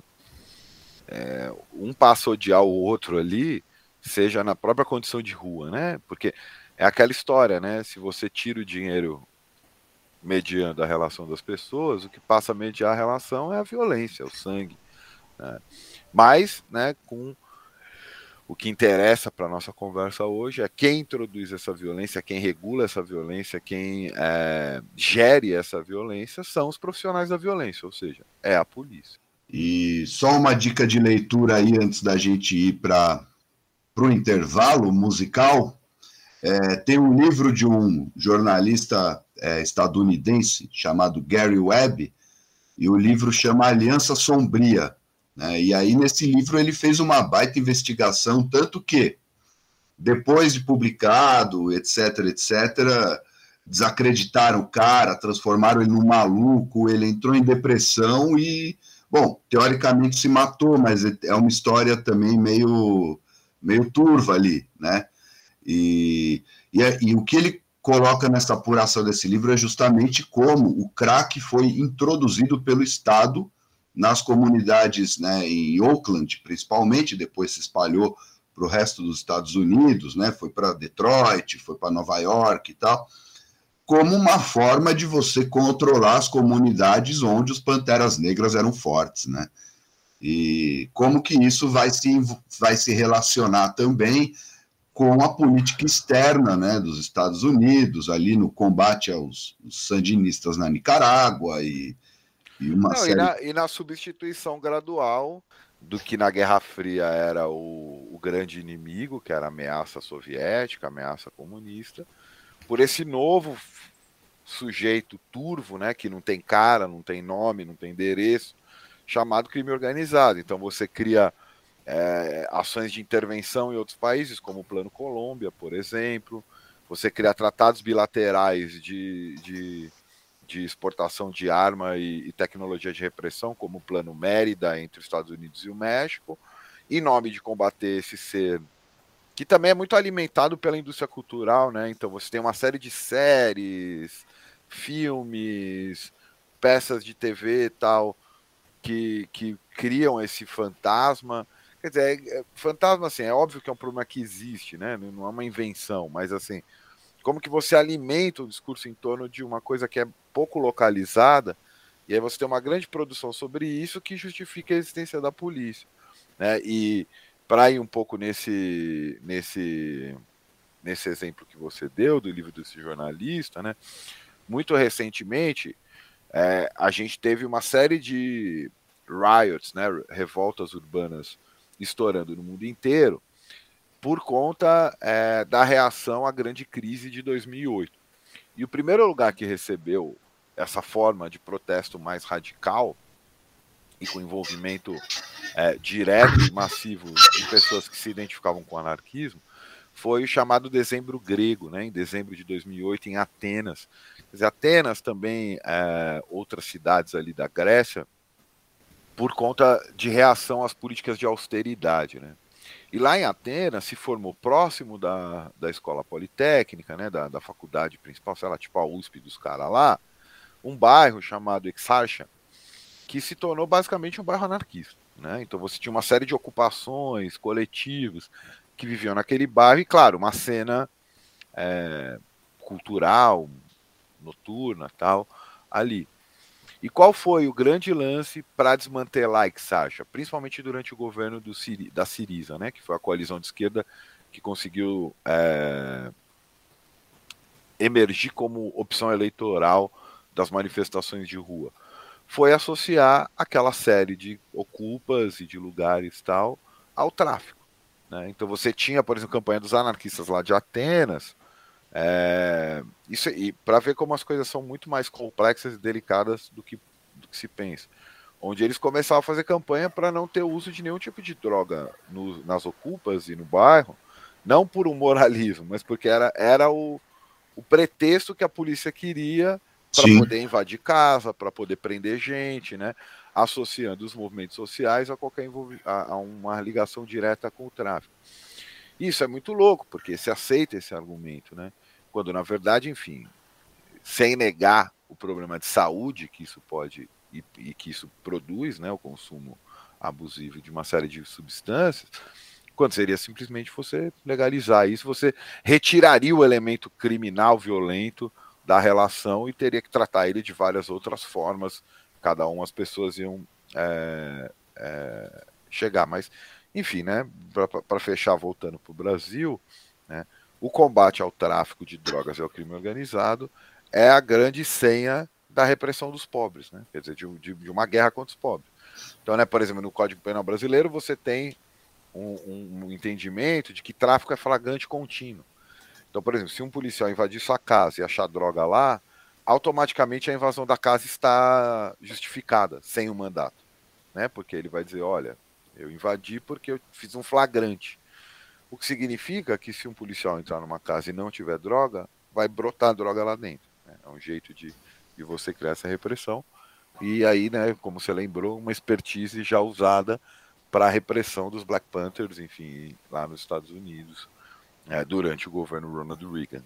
é, um passa a odiar o outro ali, seja na própria condição de rua, né? Porque é aquela história, né? Se você tira o dinheiro mediando a relação das pessoas, o que passa a mediar a relação é a violência, é o sangue. Né? Mas, né, com o que interessa para a nossa conversa hoje é quem introduz essa violência, quem regula essa violência, quem é, gere essa violência são os profissionais da violência, ou seja, é a polícia. E só uma dica de leitura aí antes da gente ir para o intervalo musical. É, tem um livro de um jornalista é, estadunidense chamado Gary Webb, e o livro chama Aliança Sombria. Né? E aí, nesse livro, ele fez uma baita investigação, tanto que, depois de publicado, etc., etc., desacreditaram o cara, transformaram ele num maluco, ele entrou em depressão e, bom, teoricamente se matou, mas é uma história também meio, meio turva ali, né? E, e, e, o que ele coloca nessa apuração desse livro é justamente como o crack foi introduzido pelo Estado nas comunidades, né, em Oakland, principalmente, depois se espalhou para o resto dos Estados Unidos, né, foi para Detroit, foi para Nova York e tal, como uma forma de você controlar as comunidades onde os panteras negras eram fortes, né? E como que isso vai se, vai se relacionar também com a política externa né, dos Estados Unidos, ali no combate aos, aos sandinistas na Nicarágua e, E, uma Não, e, série... na, e na substituição gradual do que na Guerra Fria era o, o grande inimigo, que era a ameaça soviética, a ameaça comunista, por esse novo sujeito turvo, né, que não tem cara, não tem nome, não tem endereço, chamado crime organizado. Então você cria é, ações de intervenção em outros países, como o Plano Colômbia, por exemplo. Você cria tratados bilaterais de, de, de exportação de arma e, e tecnologia de repressão, como o Plano Mérida entre os Estados Unidos e o México, em nome de combater esse ser que também é muito alimentado pela indústria cultural, né? Então você tem uma série de séries, filmes, peças de TV e tal, que, que criam esse fantasma. Quer dizer, é- é- fantasma, assim, é óbvio que é um problema que existe, né? Não é uma invenção, mas assim, como que você alimenta o discurso em torno de uma coisa que é pouco localizada, e aí você tem uma grande produção sobre isso que justifica a existência da polícia. Né? E para ir um pouco nesse, nesse, nesse exemplo que você deu do livro desse jornalista, né? muito recentemente é, a gente teve uma série de riots, né? revoltas urbanas estourando no mundo inteiro por conta é, da reação à grande crise de 2008. E o primeiro lugar que recebeu essa forma de protesto mais radical e com envolvimento é, direto e massivo de pessoas que se identificavam com o anarquismo foi o chamado dezembro grego, né, em dezembro de 2008 em Atenas. Quer dizer, Atenas também, é, outras cidades ali da Grécia, por conta de reação às políticas de austeridade, né. E lá em Atenas se formou próximo da, da escola politécnica, né, da, da faculdade principal, sei lá, tipo a USP dos caras lá, um bairro chamado Exarcha, que se tornou basicamente um bairro anarquista. Né? Então você tinha uma série de ocupações, coletivos que viviam naquele bairro, e claro, uma cena é, cultural, noturna tal, ali. E qual foi o grande lance para desmantelar Exarcha, principalmente durante o governo do Siri, da Siriza, né, que foi a coalizão de esquerda que conseguiu é, emergir como opção eleitoral das manifestações de rua? Foi associar aquela série de ocupas e de lugares tal ao tráfico. Né? Então você tinha, por exemplo, a campanha dos anarquistas lá de Atenas, é, isso e para ver como as coisas são muito mais complexas e delicadas do que, do que se pensa. Onde eles começaram a fazer campanha para não ter uso de nenhum tipo de droga no, nas ocupas e no bairro, não por um moralismo, mas porque era, era o, o pretexto que a polícia queria para poder invadir casa, para poder prender gente, né? associando os movimentos sociais a qualquer a, a uma ligação direta com o tráfico. Isso é muito louco, porque se aceita esse argumento, né? Quando na verdade, enfim, sem negar o problema de saúde que isso pode e, e que isso produz, né, o consumo abusivo de uma série de substâncias, quando seria simplesmente você legalizar isso, você retiraria o elemento criminal violento da relação e teria que tratar ele de várias outras formas. Cada uma as pessoas iam é, é, chegar, mas enfim, né? Para fechar, voltando para o Brasil, né, o combate ao tráfico de drogas e ao crime organizado é a grande senha da repressão dos pobres, né? Quer dizer, de, de, de uma guerra contra os pobres. Então, né, por exemplo, no Código Penal brasileiro você tem um, um, entendimento de que tráfico é flagrante contínuo. Então, por exemplo, se um policial invadir sua casa e achar droga lá, automaticamente a invasão da casa está justificada, sem o um mandato. Né? Porque ele vai dizer, olha, eu invadi porque eu fiz um flagrante. O que significa que se um policial entrar numa casa e não tiver droga, vai brotar droga lá dentro. Né? É um jeito de, de você criar essa repressão. E aí, né, como você lembrou, uma expertise já usada para a repressão dos Black Panthers, enfim, lá nos Estados Unidos, é, durante o governo Ronald Reagan.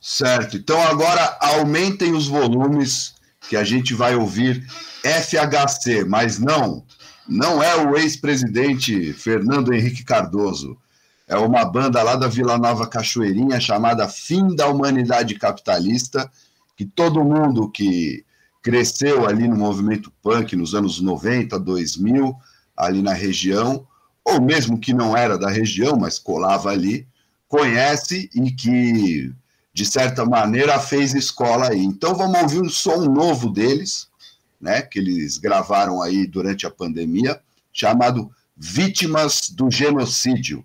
Certo. Então agora aumentem os volumes que a gente vai ouvir FHC, mas não, não é o ex-presidente Fernando Henrique Cardoso. É uma banda lá da Vila Nova Cachoeirinha chamada Fim da Humanidade Capitalista, que todo mundo que cresceu ali no movimento punk nos anos 90, 2000, ali na região, ou mesmo que não era da região, mas colava ali, conhece e que, de certa maneira, fez escola aí. Então vamos ouvir um som novo deles, né, que eles gravaram aí durante a pandemia, chamado Vítimas do Genocídio.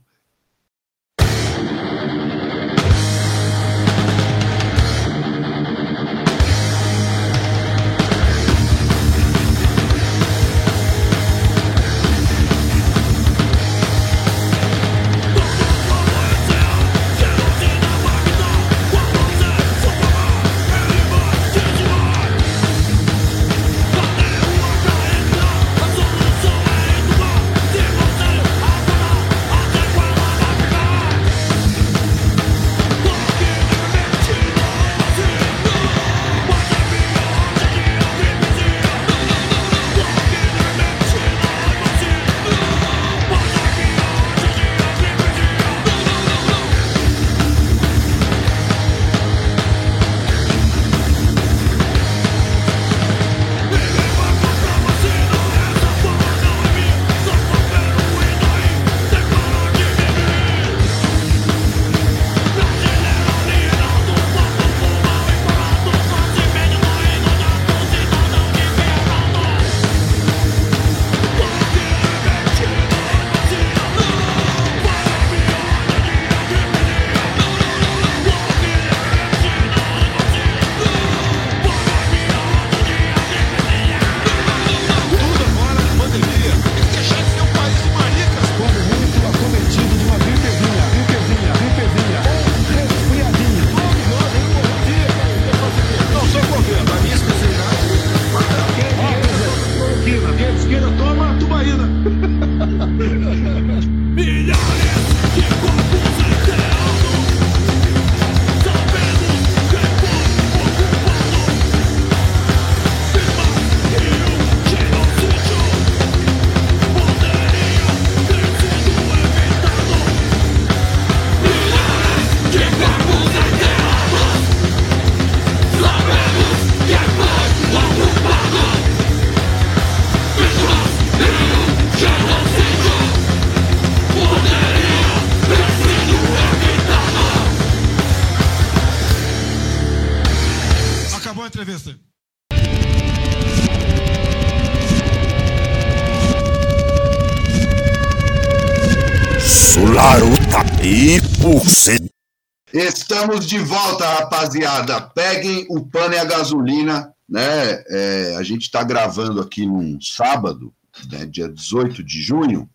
Estamos de volta, rapaziada. Peguem o pano e a gasolina, né? É, a gente está gravando aqui num sábado, né, dia 18 de junho,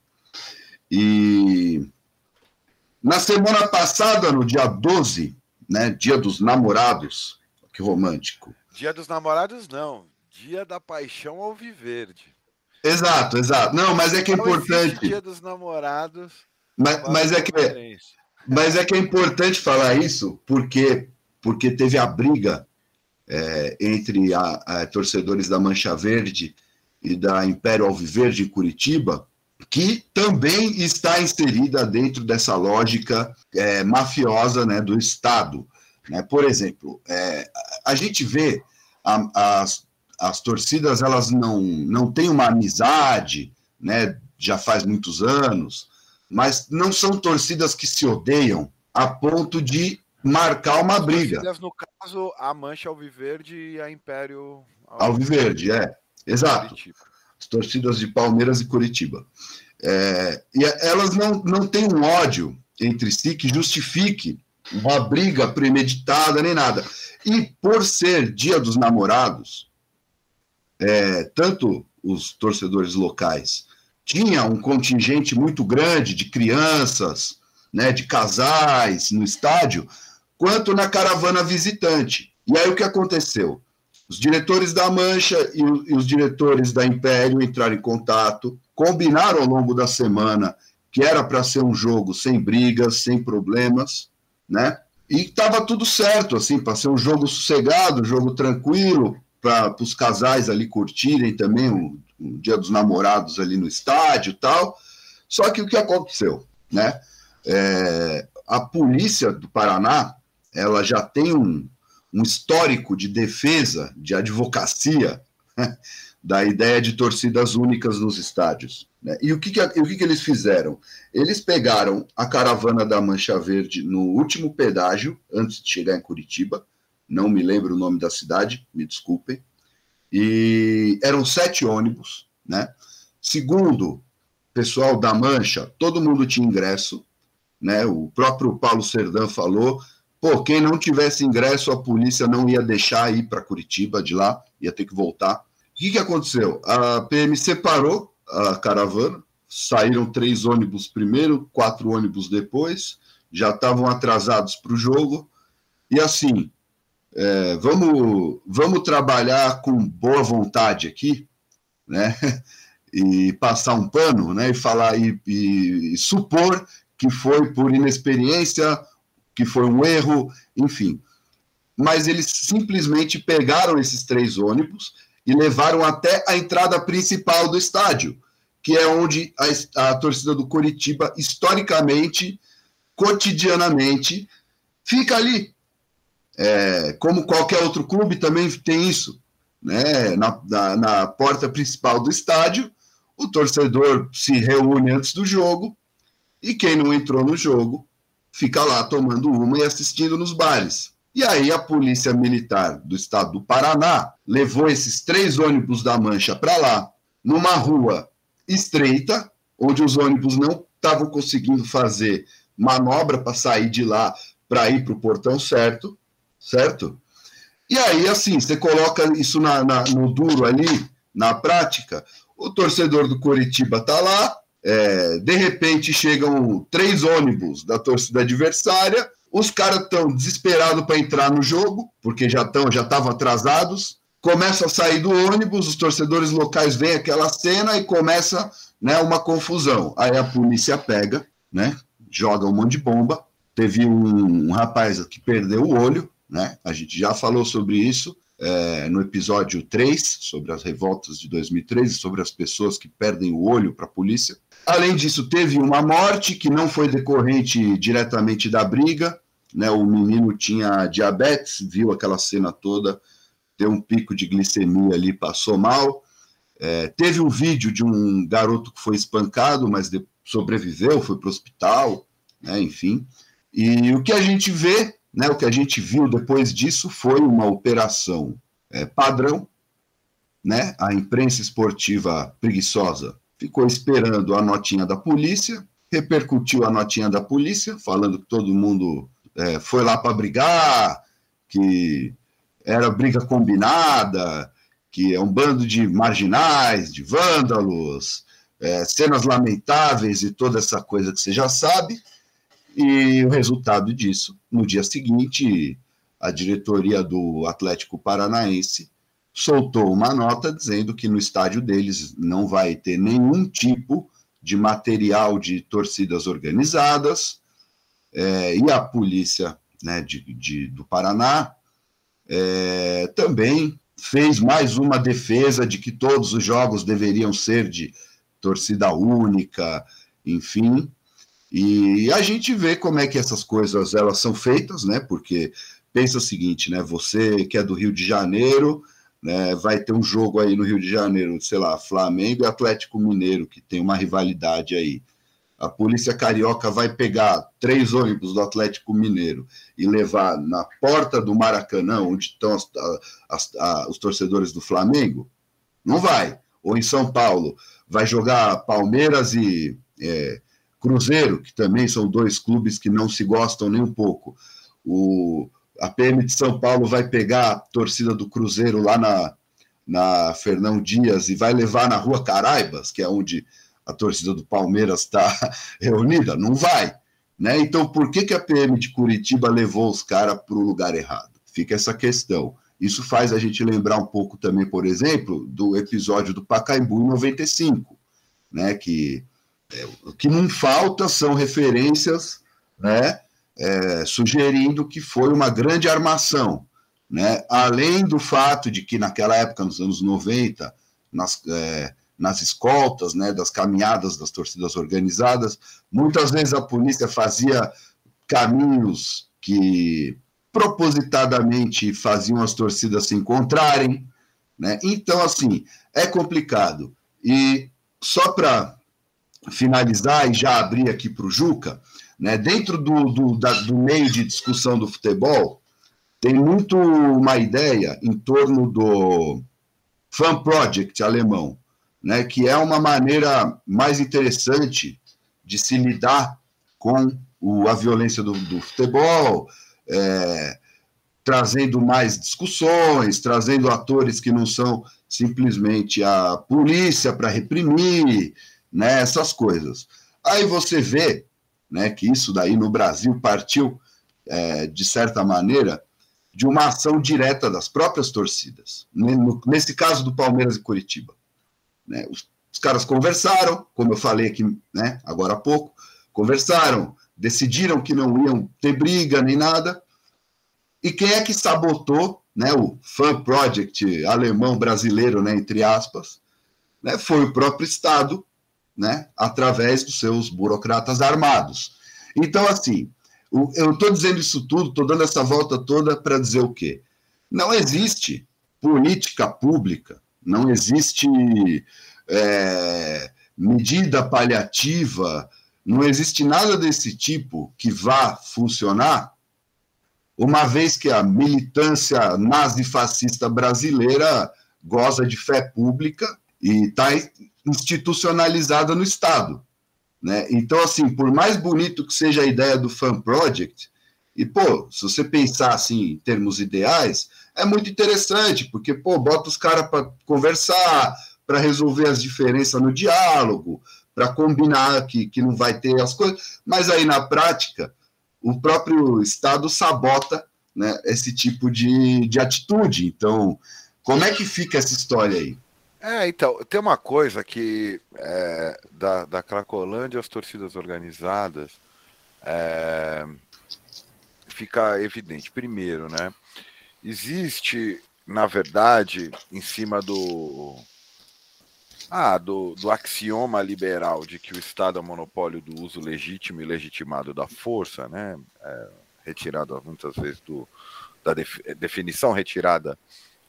e na semana passada, no dia 12, né, dia dos namorados, que romântico. Dia dos namorados, não. Dia da paixão alviverde. Exato, exato. Não, mas é que é importante. Dia dos namorados. Mas, mas é que Mas é que é importante falar isso porque, porque teve a briga é, entre a, a torcedores da Mancha Verde e da Império Alviverde Curitiba, que também está inserida dentro dessa lógica é, mafiosa né, do Estado. Né? Por exemplo, é, a a gente vê a- as, as torcidas elas não, não têm uma amizade, né, já faz muitos anos, mas não são torcidas que se odeiam a ponto de marcar uma briga. No caso, a Mancha Alviverde e a Império Alviverde, é, exato. As torcidas de Palmeiras e Curitiba. É, e elas não, não têm um ódio entre si que justifique uma briga premeditada nem nada. E por ser Dia dos Namorados, é, tanto os torcedores locais tinha um contingente muito grande de crianças, né, de casais no estádio, quanto na caravana visitante. E aí o que aconteceu? Os diretores da Mancha e, e os diretores da Império entraram em contato, combinaram ao longo da semana que era para ser um jogo sem brigas, sem problemas, né? E estava tudo certo, assim, para ser um jogo sossegado, um jogo tranquilo, para os casais ali curtirem também o, o Dia dos Namorados ali no estádio tal. Só que o que aconteceu, né? É, a polícia do Paraná, ela já tem um, um histórico de defesa, de advocacia, né, da ideia de torcidas únicas nos estádios. né? E o, que, que, o que, que eles fizeram? Eles pegaram a caravana da Mancha Verde no último pedágio, antes de chegar em Curitiba, não me lembro o nome da cidade, me desculpem, E eram sete ônibus, né? Segundo pessoal da Mancha, todo mundo tinha ingresso, né? O próprio Paulo Serdã falou, pô, quem não tivesse ingresso, a polícia não ia deixar ir para Curitiba de lá, ia ter que voltar. O que, que aconteceu? A PM separou a caravana, saíram três ônibus primeiro, quatro ônibus depois, já estavam atrasados para o jogo, e assim, é, vamos, vamos trabalhar com boa vontade aqui, né? [LAUGHS] E passar um pano, né? E falar e, e, e supor que foi por inexperiência, que foi um erro, enfim. Mas eles simplesmente pegaram esses três ônibus e levaram até a entrada principal do estádio, que é onde a, a torcida do Coritiba, historicamente, cotidianamente, fica ali, é, como qualquer outro clube também tem isso, né? Na, na, na, porta principal do estádio, o torcedor se reúne antes do jogo e quem não entrou no jogo fica lá tomando uma e assistindo nos bares. E aí a polícia militar do estado do Paraná levou esses três ônibus da Mancha para lá, numa rua estreita, onde os ônibus não estavam conseguindo fazer manobra para sair de lá para ir para o portão certo certo? E aí, assim, você coloca isso na, na, no duro ali, na prática, o torcedor do Coritiba tá lá, é, de repente chegam três ônibus da torcida adversária, os caras estão desesperados para entrar no jogo, porque já estão, já estavam atrasados, começa a sair do ônibus, os torcedores locais veem aquela cena e começa né, uma confusão. Aí a polícia pega, né, joga um monte de bomba. Teve um, um rapaz que perdeu o olho, né? A gente já falou sobre isso é, no episódio 3, sobre as revoltas de 2013, sobre as pessoas que perdem o olho para a polícia. Além disso, teve uma morte que não foi decorrente diretamente da briga. Né? O menino tinha diabetes, viu aquela cena toda, deu um pico de glicemia ali, passou mal. É, teve um vídeo de um garoto que foi espancado, mas sobreviveu, foi para o hospital, né? enfim. E o que a gente vê né, o que a gente viu depois disso foi uma operação é, padrão. Né? A imprensa esportiva preguiçosa ficou esperando a notinha da polícia, repercutiu a notinha da polícia, falando que todo mundo é, foi lá para brigar, que era briga combinada, que é um bando de marginais, de vândalos, é, cenas lamentáveis e toda essa coisa que você já sabe. E o resultado disso, no dia seguinte, a diretoria do Atlético Paranaense soltou uma nota dizendo que no estádio deles não vai ter nenhum tipo de material de torcidas organizadas, é, e a polícia né, de, de, do Paraná é, também fez mais uma defesa de que todos os jogos deveriam ser de torcida única, enfim, e a gente vê como é que essas coisas elas são feitas, né? Porque pensa o seguinte, né? Você que é do Rio de Janeiro, né? Vai ter um jogo aí no Rio de Janeiro, sei lá, Flamengo e Atlético Mineiro, que tem uma rivalidade aí. A polícia carioca vai pegar três ônibus do Atlético Mineiro e levar na porta do Maracanã, onde estão as, as, as, os torcedores do Flamengo? Não vai. Ou em São Paulo, vai jogar Palmeiras e é, Cruzeiro, que também são dois clubes que não se gostam nem um pouco. O, a PM de São Paulo vai pegar a torcida do Cruzeiro lá na, na Fernão Dias e vai levar na Rua Caraibas, que é onde a torcida do Palmeiras está [LAUGHS] reunida? Não vai. Né? Então, por que, que a PM de Curitiba levou os caras para o lugar errado? Fica essa questão. Isso faz a gente lembrar um pouco também, por exemplo, do episódio do Pacaembu em 95, né? que o que não falta são referências né, é, sugerindo que foi uma grande armação. Né? Além do fato de que, naquela época, nos anos 90, nas, é, nas escoltas, né, das caminhadas das torcidas organizadas, muitas vezes a polícia fazia caminhos que propositadamente faziam as torcidas se encontrarem. Né? Então, assim, é complicado. E só para finalizar e já abrir aqui para o Juca, né, dentro do, do, da, do meio de discussão do futebol, tem muito uma ideia em torno do Fan Project alemão, né, que é uma maneira mais interessante de se lidar com o, a violência do, do futebol, é, trazendo mais discussões, trazendo atores que não são simplesmente a polícia para reprimir, né, essas coisas. Aí você vê né, que isso daí no Brasil partiu, é, de certa maneira, de uma ação direta das próprias torcidas. Nesse caso do Palmeiras e Curitiba. Né, os, os caras conversaram, como eu falei aqui né, agora há pouco, conversaram, decidiram que não iam ter briga nem nada. E quem é que sabotou né, o Fan Project alemão brasileiro, né, entre aspas, né, foi o próprio Estado, né, através dos seus burocratas armados. Então, assim, eu estou dizendo isso tudo, estou dando essa volta toda para dizer o quê? Não existe política pública, não existe é, medida paliativa, não existe nada desse tipo que vá funcionar, uma vez que a militância nazifascista brasileira goza de fé pública e está institucionalizada no Estado. Né? Então, assim, por mais bonito que seja a ideia do Fan Project, e, pô, se você pensar assim em termos ideais, é muito interessante, porque, pô, bota os caras para conversar, para resolver as diferenças no diálogo, para combinar que, que não vai ter as coisas, mas aí na prática, o próprio Estado sabota né, esse tipo de, de atitude. Então, como é que fica essa história aí? É, então, tem uma coisa que é, da, da Cracolândia as torcidas organizadas é, fica evidente. Primeiro, né? Existe, na verdade, em cima do, ah, do, do axioma liberal de que o Estado é monopólio do uso legítimo e legitimado da força, né? É, retirado muitas vezes do, da def, definição retirada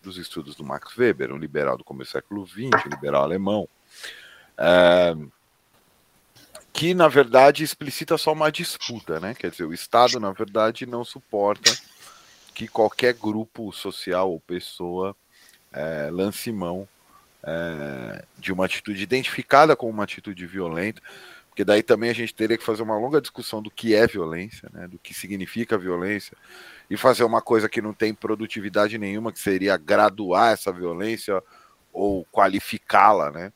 dos estudos do Max Weber, um liberal do começo do século XX, um liberal alemão, é, que na verdade explicita só uma disputa, né? Quer dizer, o Estado na verdade não suporta que qualquer grupo social ou pessoa é, lance mão é, de uma atitude identificada como uma atitude violenta, porque daí também a gente teria que fazer uma longa discussão do que é violência, né, do que significa violência, e fazer uma coisa que não tem produtividade nenhuma, que seria graduar essa violência ou qualificá-la, né?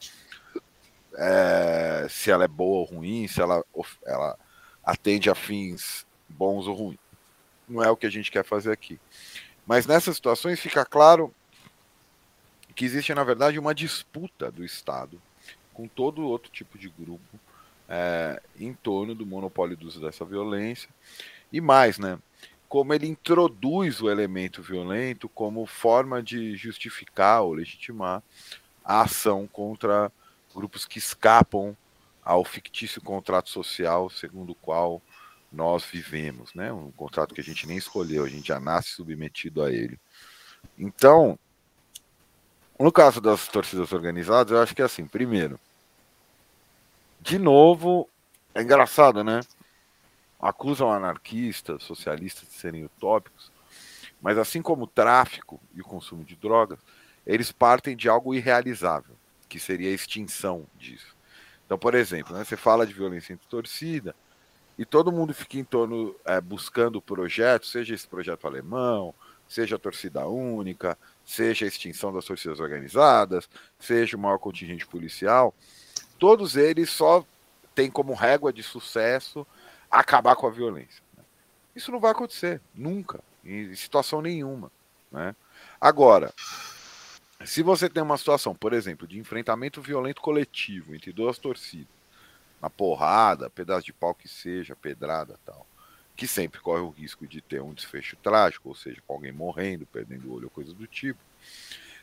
É, se ela é boa ou ruim, se ela, ela atende a fins bons ou ruins. Não é o que a gente quer fazer aqui. Mas nessas situações fica claro que existe, na verdade, uma disputa do Estado com todo outro tipo de grupo é, em torno do monopólio do uso dessa violência. E mais, né? como ele introduz o elemento violento como forma de justificar ou legitimar a ação contra grupos que escapam ao fictício contrato social segundo o qual nós vivemos, né? Um contrato que a gente nem escolheu, a gente já nasce submetido a ele. Então, no caso das torcidas organizadas, eu acho que é assim, primeiro, de novo, é engraçado, né? acusam anarquistas, socialistas de serem utópicos, mas assim como o tráfico e o consumo de drogas, eles partem de algo irrealizável, que seria a extinção disso. Então, por exemplo, né, você fala de violência entre torcida, e todo mundo fica em torno é, buscando projetos, seja esse projeto alemão, seja a torcida única, seja a extinção das torcidas organizadas, seja o maior contingente policial, todos eles só têm como régua de sucesso acabar com a violência. Isso não vai acontecer, nunca, em situação nenhuma. Né? Agora, se você tem uma situação, por exemplo, de enfrentamento violento coletivo entre duas torcidas, na porrada, pedaço de pau que seja, pedrada tal, que sempre corre o risco de ter um desfecho trágico, ou seja, com alguém morrendo, perdendo o olho coisa do tipo.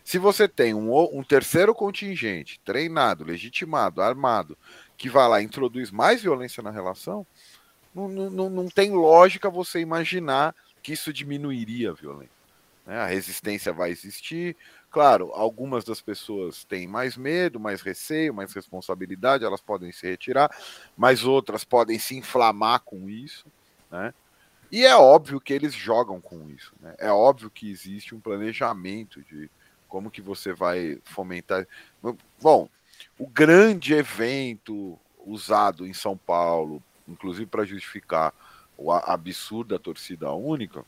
Se você tem um, um terceiro contingente treinado, legitimado, armado, que vai lá e introduz mais violência na relação, não, não, não tem lógica você imaginar que isso diminuiria a violência. Né? A resistência vai existir. Claro, algumas das pessoas têm mais medo, mais receio, mais responsabilidade, elas podem se retirar, mas outras podem se inflamar com isso. Né? E é óbvio que eles jogam com isso. Né? É óbvio que existe um planejamento de Como que você vai fomentar? Bom, o grande evento usado em São Paulo, inclusive para justificar o absurdo da torcida única,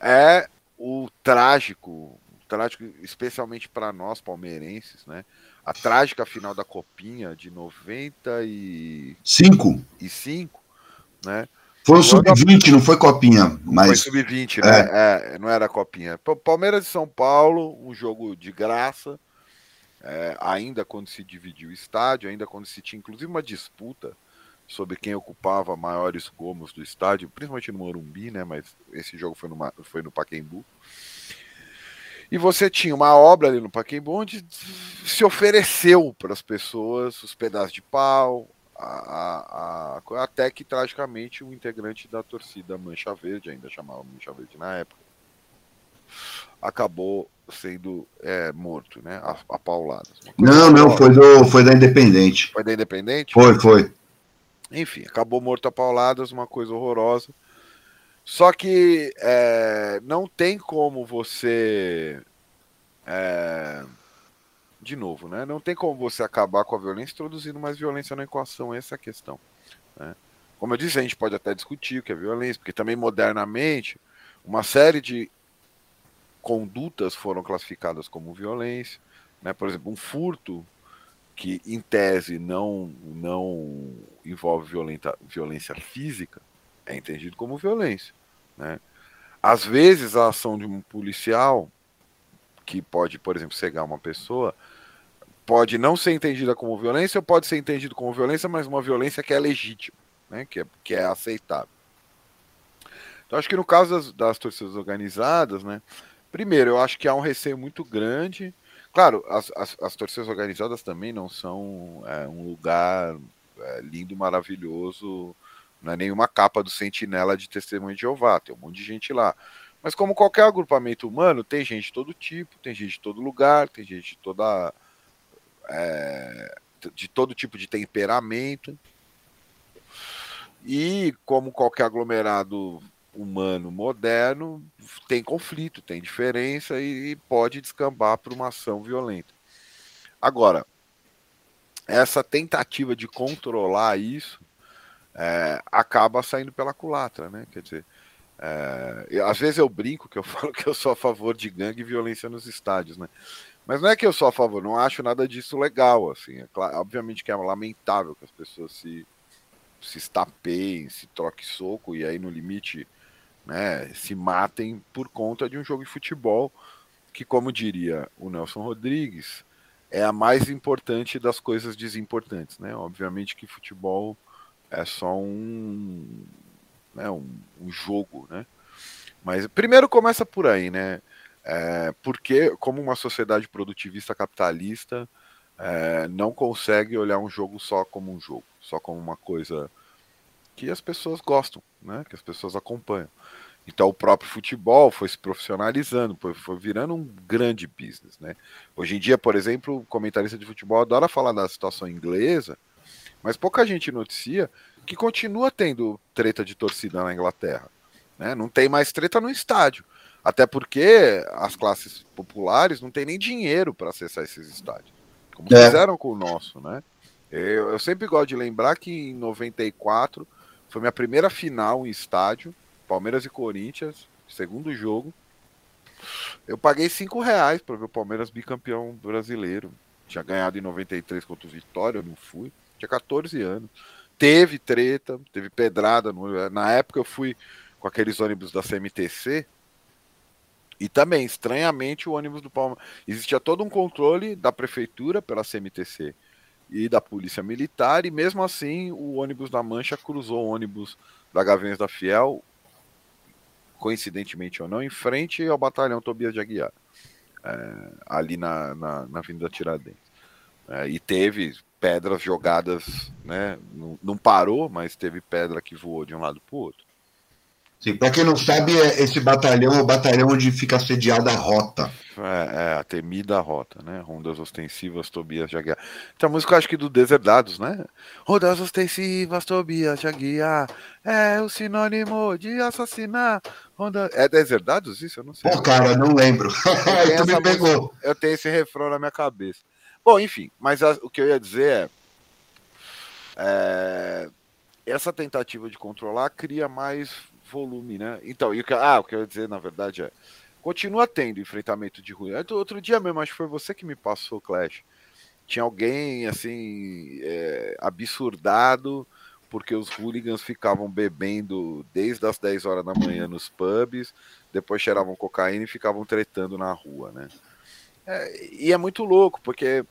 é o trágico, trágico, especialmente para nós palmeirenses, né? A trágica final da Copinha de 95, Cinco. e cinco, né? Foi o Quando a- sub-20, não foi copinha, mas. Foi sub-20, né? É, não era copinha. Pa- Palmeiras e São Paulo, um jogo de graça. é, ainda quando se dividiu o estádio, ainda quando se tinha inclusive uma disputa sobre quem ocupava maiores gomos do estádio, principalmente no Morumbi, né? Mas esse jogo foi no, Ma- foi no Pacaembu. E você tinha uma obra ali no Pacaembu onde se ofereceu para as pessoas os pedaços de pau, a- a- até que tragicamente um integrante da torcida Mancha Verde, ainda chamava Mancha Verde na época, acabou sendo é, morto, né? A, a pauladas. Não, não, foi, do, foi da Independente. Foi da Independente? Foi, foi. Enfim, acabou morto a pauladas, uma coisa horrorosa. Só que é, não tem como você. é, de novo, né? Não tem como você acabar com a violência introduzindo mais violência na equação, essa é a questão. né? Como eu disse, a gente pode até discutir o que é violência, porque também modernamente uma série de condutas foram classificadas como violência. Né? Por exemplo, um furto que em tese não, não envolve violenta, violência física é entendido como violência. Né? Às vezes a ação de um policial que pode, por exemplo, cegar uma pessoa pode não ser entendida como violência ou pode ser entendido como violência, mas uma violência que é legítima, né? que, é, que é aceitável. Então acho que no caso das, das torcidas organizadas, né? Primeiro, eu acho que há um receio muito grande. Claro, as, as, as torcidas organizadas também não são é, um lugar é, lindo, maravilhoso, não é nenhuma capa do sentinela de testemunho de Jeová, tem um monte de gente lá. Mas como qualquer agrupamento humano, tem gente de todo tipo, tem gente de todo lugar, tem gente de toda. É, de todo tipo de temperamento. E como qualquer aglomerado humano moderno, tem conflito, tem diferença e, e pode descambar para uma ação violenta. Agora, essa tentativa de controlar isso é, acaba saindo pela culatra, né? Quer dizer, é, às vezes eu brinco que eu [LAUGHS] falo que eu sou a favor de gangue e violência nos estádios, né? Mas não é que eu sou a favor, não acho nada disso legal, assim. É claro, obviamente que é lamentável que as pessoas se, se estapeiem, se troquem soco e aí no limite né, se matem por conta de um jogo de futebol que, como diria o Nelson Rodrigues, é a mais importante das coisas desimportantes, né? Obviamente que futebol é só um, né, um, um jogo, né? Mas primeiro começa por aí, né? É, porque como uma sociedade produtivista capitalista é, não consegue olhar um jogo só como um jogo, só como uma coisa que as pessoas gostam, né? Que as pessoas acompanham. Então o próprio futebol foi se profissionalizando, foi, foi virando um grande business, né? Hoje em dia, por exemplo, o comentarista de futebol adora falar da situação inglesa, mas pouca gente noticia que continua tendo treta de torcida na Inglaterra. Né? Não tem mais treta no estádio. Até porque as classes populares não têm nem dinheiro para acessar esses estádios. Como É. fizeram com o nosso, né? Eu, eu sempre gosto de lembrar que em 94 foi minha primeira final em estádio, Palmeiras e Corinthians, segundo jogo. Eu paguei cinco reais para ver o Palmeiras bicampeão brasileiro. Tinha ganhado em 93 contra o Vitória, eu não fui. Tinha 14 anos. Teve treta, teve pedrada. no- Na época eu fui com aqueles ônibus da CMTC. E também, estranhamente, o ônibus do Palmeiras. Existia todo um controle da prefeitura pela CMTC e da Polícia Militar, e mesmo assim o ônibus da Mancha cruzou o ônibus da Gaviões da Fiel, coincidentemente ou não, em frente ao batalhão Tobias de Aguiar, é, ali na, na, na Avenida Tiradentes. É, e teve pedras jogadas, né? Não, não parou, mas teve pedra que voou de um lado para o outro. Pra quem não sabe, é- esse batalhão é o batalhão onde fica sediada a rota. É, é, a temida rota, né? Rondas ostensivas, Tobias Aguiar. Então, a música, acho que do Deserdados, né? Rondas ostensivas, Tobias de Aguiar. É o sinônimo de assassinar. Ronda... É Deserdados isso? Eu não sei. Pô, cara, não lembro. Eu [LAUGHS] tenho, tu me pegou. música- eu tenho esse refrão na minha cabeça. Bom, enfim, mas a- o que eu ia dizer é, é, essa tentativa de controlar cria mais volume, né? Então, e o que, ah, o que eu ia dizer, na verdade, é continua tendo enfrentamento de ruim. Outro- dia mesmo, acho que foi você que me passou, Clash. Tinha alguém assim é, absurdado porque os hooligans ficavam bebendo desde as 10 horas da manhã nos pubs, depois cheiravam cocaína e ficavam tretando na rua, né? É, e é muito louco, porque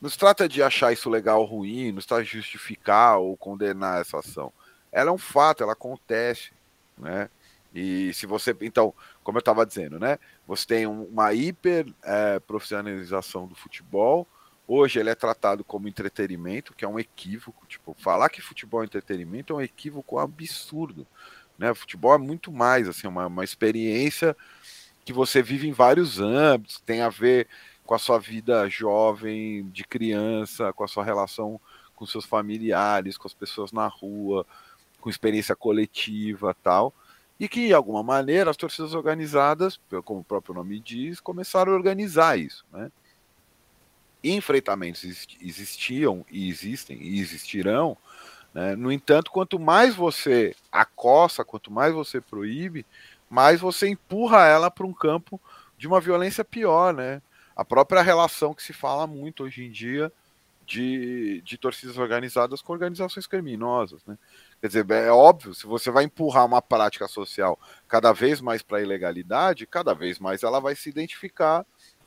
não se trata de achar isso legal ou ruim, não se trata de justificar ou condenar essa ação. Ela é um fato, ela acontece, né? E se você, então, como eu estava dizendo, né? Você tem um- uma hiper eh, profissionalização do futebol. Hoje ele é tratado como entretenimento, que é um equívoco. Tipo, falar que futebol é entretenimento é um equívoco absurdo, né? Futebol é muito mais, assim, uma, uma experiência que você vive em vários âmbitos, tem a ver com a sua vida jovem, de criança, com a sua relação com seus familiares, com as pessoas na rua, com experiência coletiva tal. E que, de alguma maneira, as torcidas organizadas, como o próprio nome diz, começaram a organizar isso. Né? Enfrentamentos exist- existiam e existem e existirão. Né? No entanto, quanto mais você acossa, quanto mais você proíbe, mais você empurra ela para um campo de uma violência pior, né? A própria relação que se fala muito hoje em dia de, de torcidas organizadas com organizações criminosas, né? Quer dizer, é óbvio, se você vai empurrar uma prática social cada vez mais para a ilegalidade, cada vez mais ela vai se identificar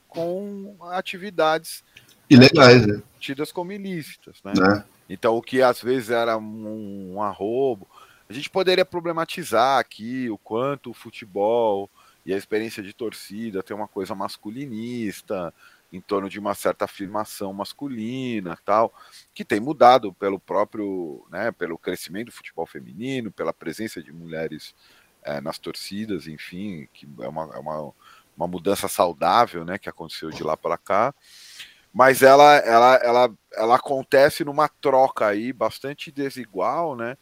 com atividades Ilegais, né? tidas como ilícitas, né? Né? Então, o que às vezes era um, um arrobo, a gente poderia problematizar aqui o quanto o futebol e a experiência de torcida tem uma coisa masculinista, em torno de uma certa afirmação masculina, tal, que tem mudado pelo próprio, né, pelo crescimento do futebol feminino, pela presença de mulheres eh, nas torcidas, enfim, que é uma, é uma, uma mudança saudável, né, que aconteceu de lá para cá mas ela, ela, ela, ela acontece numa troca aí bastante desigual, né?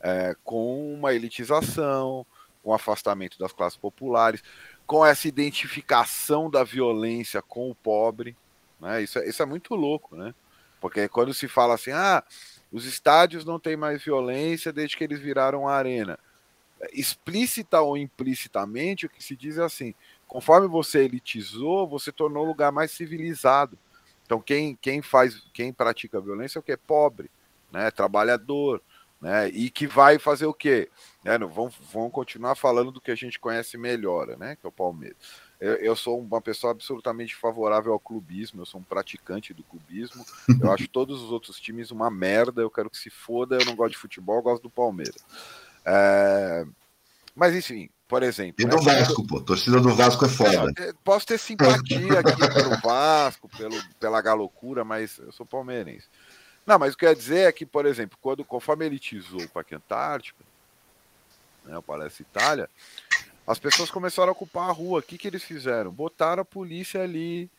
É, com uma elitização, com afastamento das classes populares, com essa identificação da violência com o pobre, né? Isso, é- isso é muito louco, né? Porque quando se fala assim, ah, os estádios não têm mais violência desde que eles viraram arena. Explícita ou implicitamente, o que se diz é assim: conforme você elitizou, você tornou o lugar mais civilizado. Então, quem, quem faz, quem pratica violência é o que? Pobre, né? trabalhador, né? E que vai fazer o quê? Né? Vão, vão continuar falando do que a gente conhece melhor, né? Que é o Palmeiras. Eu, eu sou uma pessoa absolutamente favorável ao clubismo, eu sou um praticante do clubismo. Eu acho todos os outros times uma merda, eu quero que se foda, eu não gosto de futebol, eu gosto do Palmeiras. É, Mas enfim, por exemplo. E né, do Vasco, pô. Torcida do Vasco é foda. é, Posso ter simpatia aqui pelo Vasco, pelo, pela galocura, mas eu sou palmeirense. Não, mas o que eu dizer é que, por exemplo, quando conforme elitizou o Parque Antártica, né, o Palestra Itália, as pessoas começaram a ocupar a rua. O que, que eles fizeram? Botaram a polícia ali,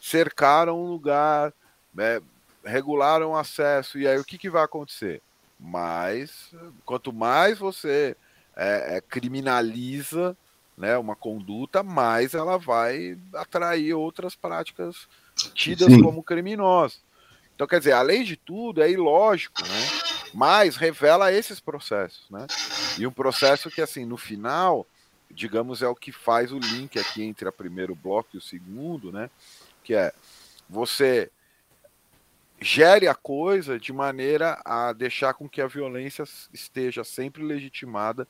cercaram o lugar, né, regularam o acesso. E aí o que, que vai acontecer? Mais, quanto mais você é, é, criminaliza né, uma conduta, mais ela vai atrair outras práticas tidas Sim. como criminosas. Então, quer dizer, além de tudo, é ilógico, né? Mas revela esses processos, né? E um processo que, assim, no final, digamos, é o que faz o link aqui entre o primeiro bloco e o segundo, né? Que é você gere a coisa de maneira a deixar com que a violência esteja sempre legitimada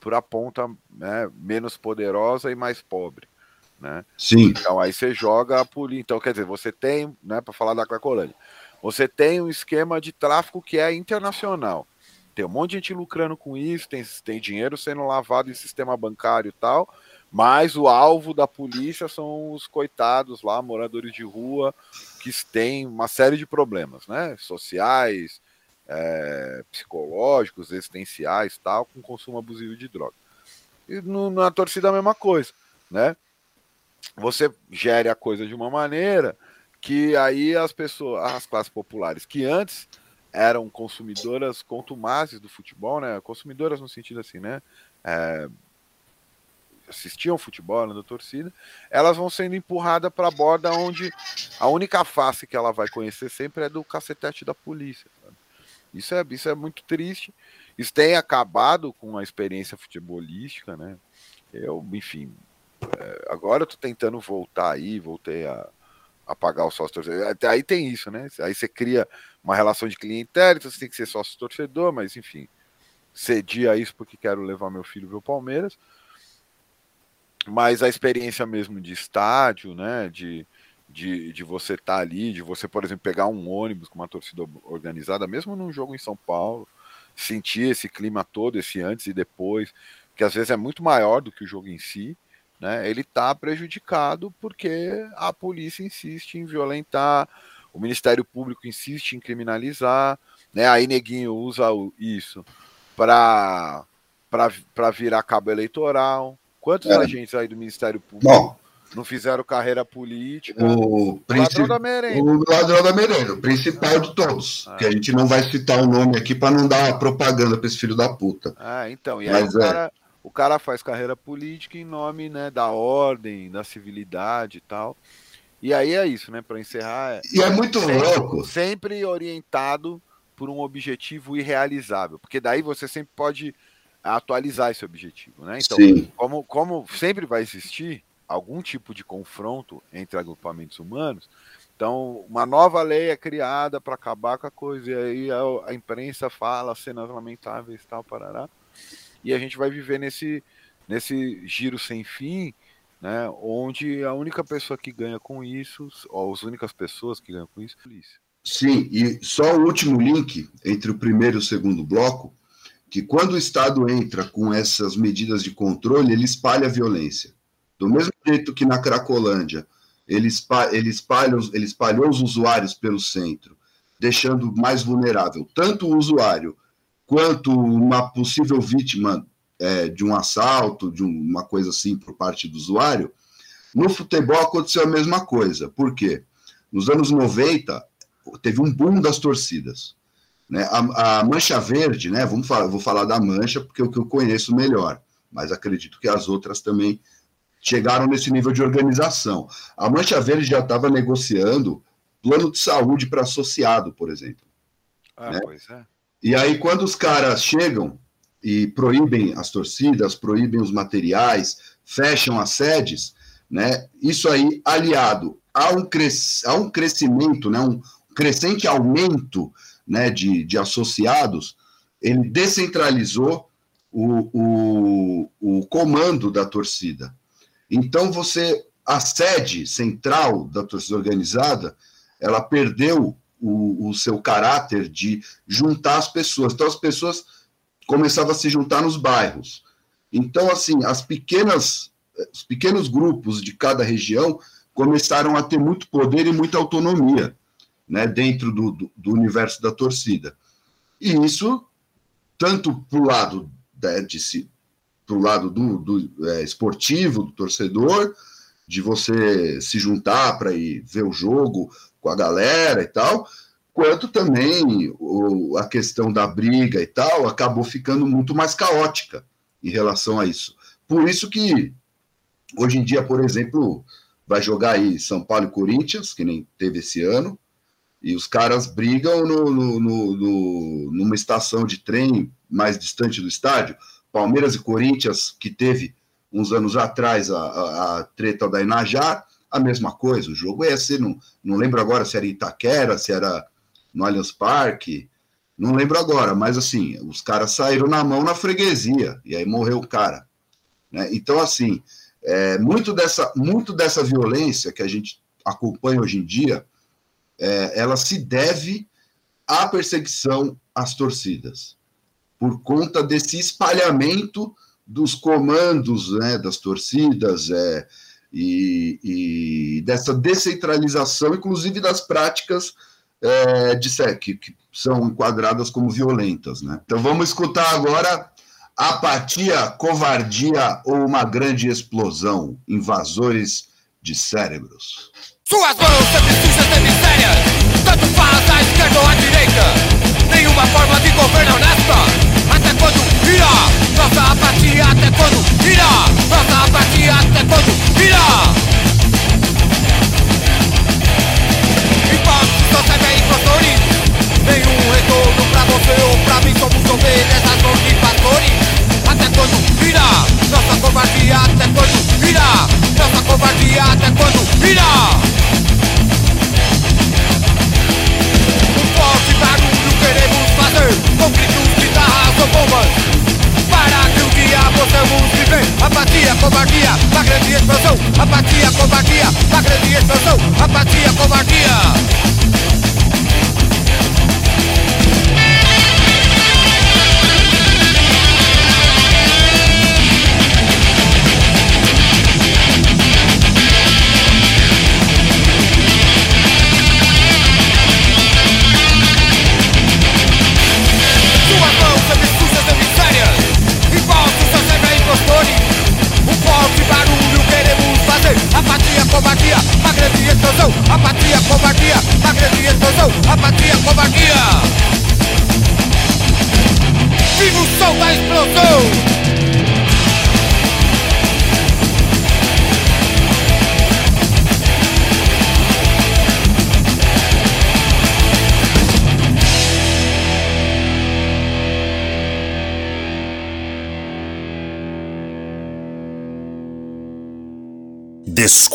para a ponta né, menos poderosa e mais pobre. Né? Sim. Então aí você joga a polícia. Então, quer dizer, você tem, né, para falar da Cracolândia, você tem um esquema de tráfico que é internacional. Tem um monte de gente lucrando com isso, tem, tem dinheiro sendo lavado em sistema bancário e tal, mas o alvo da polícia são os coitados lá, moradores de rua, que têm uma série de problemas, né? Sociais, é, psicológicos, existenciais, tal, com consumo abusivo de droga. E no, na torcida a mesma coisa, né? Você gere a coisa de uma maneira que aí as pessoas, as classes populares que antes eram consumidoras contumazes do futebol, né? Consumidoras no sentido assim, né? É, assistiam futebol da torcida, elas vão sendo empurradas para a borda onde a única face que ela vai conhecer sempre é do cacetete da polícia. Sabe? Isso é, isso é muito triste. Isso tem acabado com a experiência futebolística, né? Eu, enfim, agora eu tô tentando voltar aí, voltei a, a pagar o sócio torcedor. Até aí tem isso, né? Aí você cria uma relação de clientela, então você tem que ser sócio torcedor, mas enfim, cedi a isso porque quero levar meu filho ver o Palmeiras mas a experiência mesmo de estádio, né, de, de, de você estar tá ali, de você, por exemplo, pegar um ônibus com uma torcida organizada, mesmo num jogo em São Paulo, sentir esse clima todo, esse antes e depois, que às vezes é muito maior do que o jogo em si, né, ele está prejudicado porque a polícia insiste em violentar, o Ministério Público insiste em criminalizar, né, aí Neguinho usa isso para virar cabo eleitoral, Quantos é. agentes aí do Ministério Público Bom, não fizeram carreira política? O, ladrão da merenda. O ladrão da merenda, o principal de todos. Ah. Que a gente não vai citar o nome aqui para não dar propaganda para esse filho da puta. Ah, então. E aí Mas, o, cara, é. O cara faz carreira política em nome né, da ordem, da civilidade e tal. E aí é isso, né? Para encerrar. É e é muito sempre, louco. Sempre orientado por um objetivo irrealizável. Porque daí você sempre pode atualizar esse objetivo, né? Então, Sim. como, como sempre vai existir algum tipo de confronto entre agrupamentos humanos, então uma nova lei é criada para acabar com a coisa, e aí a, a, imprensa fala cenas lamentáveis e tal, parará, e a gente vai viver nesse, nesse giro sem fim, né, onde a única pessoa que ganha com isso, ou as únicas pessoas que ganham com isso, é a polícia. Sim, e só o último link entre o primeiro e o segundo bloco, que quando o Estado entra com essas medidas de controle, ele espalha a violência. Do mesmo jeito que na Cracolândia, ele, espalha, ele, espalha, ele espalhou os usuários pelo centro, deixando mais vulnerável tanto o usuário quanto uma possível vítima é, de um assalto, de uma coisa assim por parte do usuário. No futebol aconteceu a mesma coisa. Por quê? Nos anos 90, teve um boom das torcidas. Né? A, a, mancha verde, né? Vamos falar, vou falar da mancha porque é o que eu conheço melhor, mas acredito que as outras também chegaram nesse nível de organização. A mancha verde já estava negociando plano de saúde para associado, por exemplo. Ah, né? pois é. E aí, quando os caras chegam e proíbem as torcidas, proíbem os materiais, fecham as sedes, né? Isso aí, aliado a um, cres... a um crescimento, né? um crescente aumento né, de, de associados, ele descentralizou o, o, o comando da torcida. Então, você, a sede central da torcida organizada, ela perdeu o, o, seu caráter de juntar as pessoas. Então, as pessoas começavam a se juntar nos bairros. Então, assim, as pequenas, os pequenos grupos de cada região começaram a ter muito poder e muita autonomia né, dentro do, do, do universo da torcida. E isso, tanto para o lado, né, de, pro lado do, do é, esportivo, do torcedor, de você se juntar para ir ver o jogo com a galera e tal, quanto também o, a questão da briga e tal acabou ficando muito mais caótica em relação a isso. Por isso que hoje em dia, por exemplo, vai jogar aí São Paulo e Corinthians, que nem teve esse ano, e os caras brigam no, no, no, numa estação de trem mais distante do estádio. Palmeiras e Corinthians, que teve uns anos atrás a, a, a treta da Inajá, a mesma coisa. O jogo ia ser, não, não lembro agora se era Itaquera, se era no Allianz Parque, não lembro agora, mas assim, os caras saíram na mão na freguesia, e aí morreu o cara. Né? Então, assim, é, muito, dessa, muito dessa violência que a gente acompanha hoje em dia é, ela se deve à perseguição às torcidas, por conta desse espalhamento dos comandos né, das torcidas é, e, e, dessa descentralização, inclusive das práticas é, disser, que, que são enquadradas como violentas. Né? Então vamos escutar agora apatia, covardia ou uma grande explosão, invasores de cérebros. Suas mãos sempre sujas de misérias Tanto faz à esquerda ou à direita Nenhuma forma de governo honesta Até quando irá Nossa apatia até quando? Irá Nossa apatia até quando? Irá Hipóteses só servem impostores Nenhum retorno pra você ou pra mim Somos ovelhas das mãos de pastores Até quando? Irá Nossa covardia até quando? Irá Nossa covardia até quando? Um forte barulho queremos fazer Com gritos, guitarras ou bombas possamos viver Apatia, covardia, uma grande explosão. Apatia, covardia, uma grande explosão. Apatia, covardia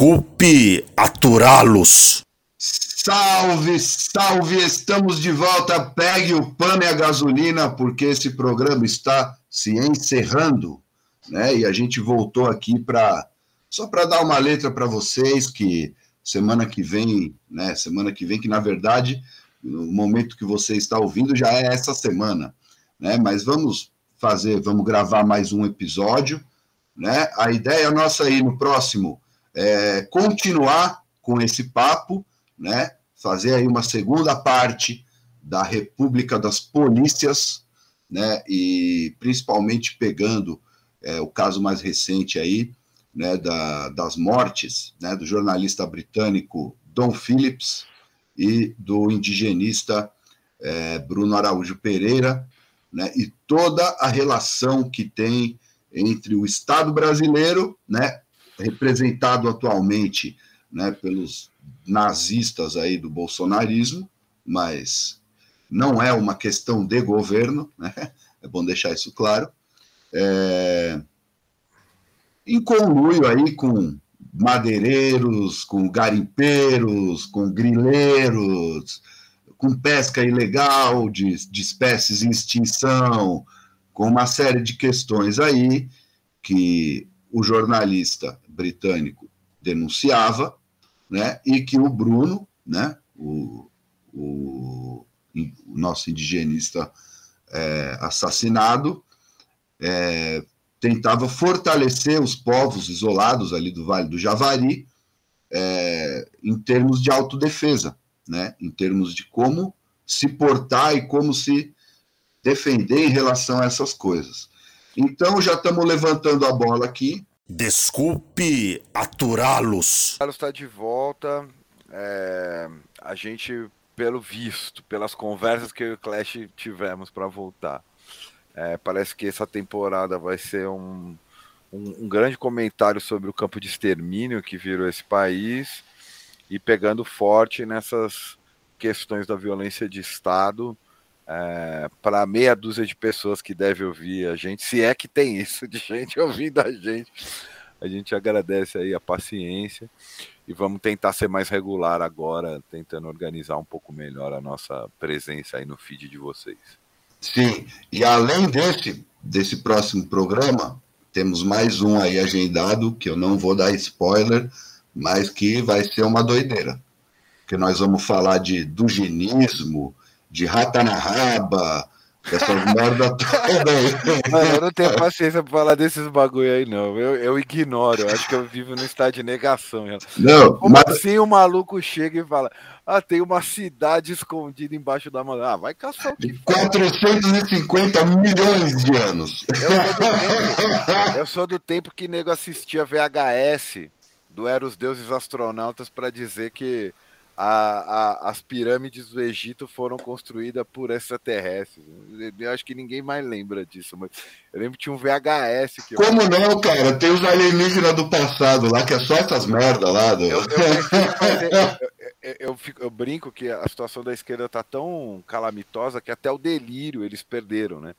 Desculpe aturá-los. Salve, salve! Estamos de volta. Pegue o pano e a gasolina, porque esse programa está se encerrando, né? E a gente voltou aqui para só para dar uma letra para vocês que semana que vem, né? Semana que vem, que na verdade no momento que você está ouvindo já é essa semana, né? Mas vamos fazer, vamos gravar mais um episódio, né? A ideia nossa aí no próximo é continuar com esse papo, né? Fazer aí uma segunda parte da República das Polícias, né? E principalmente pegando é, o caso mais recente aí, né? Da, das mortes, né? Do jornalista britânico Don Phillips e do indigenista é, Bruno Araújo Pereira, né? E toda a relação que tem entre o Estado brasileiro, né? Representado atualmente né, pelos nazistas aí do bolsonarismo, mas não é uma questão de governo, né? é bom deixar isso claro, é, em conluio aí com madeireiros, com garimpeiros, com grileiros, com pesca ilegal de, de espécies em extinção, com uma série de questões aí que o jornalista britânico denunciava, né, e que o Bruno, né, o, o, o nosso indigenista é, assassinado, é, tentava fortalecer os povos isolados ali do Vale do Javari é, em termos de autodefesa, né, em termos de como se portar e como se defender em relação a essas coisas. Então já estamos levantando a bola aqui. Desculpe aturá-los. Carlos está de volta. É, a gente, pelo visto, pelas conversas que eu e o Clash tivemos para voltar, é, parece que essa temporada vai ser um, um, um, grande comentário sobre o campo de extermínio que virou esse país e pegando forte nessas questões da violência de Estado é, para meia dúzia de pessoas que devem ouvir a gente, se é que tem isso de gente [LAUGHS] ouvindo a gente, a gente agradece aí a paciência e vamos tentar ser mais regular agora, tentando organizar um pouco melhor a nossa presença aí no feed de vocês. Sim, e além desse, desse próximo programa, temos mais um aí agendado, que eu não vou dar spoiler, mas que vai ser uma doideira. Que nós vamos falar de duginismo, de rata na raba, Essas [LAUGHS] merda toda aí. Mano, eu não tenho paciência pra falar desses bagulho aí, não. Eu, eu ignoro. Eu acho que eu vivo no estado de negação. Não, Como mas- assim o maluco chega e fala: Ah, tem uma cidade escondida embaixo da mão. Ah, vai caçar o que for. 450 milhões de anos. Eu sou do tempo que nego assistia VHS do Era os Deuses Astronautas pra dizer que a- a- as pirâmides do Egito foram construídas por extraterrestres. Eu acho que ninguém mais lembra disso, mas eu lembro que tinha um VHS que eu- Como não, cara? Tem os alienígenas do passado lá, que é só essas merda lá. Do... Eu, eu- eu- eu fico- eu brinco que a situação da esquerda tá tão calamitosa que até o delírio eles perderam, né?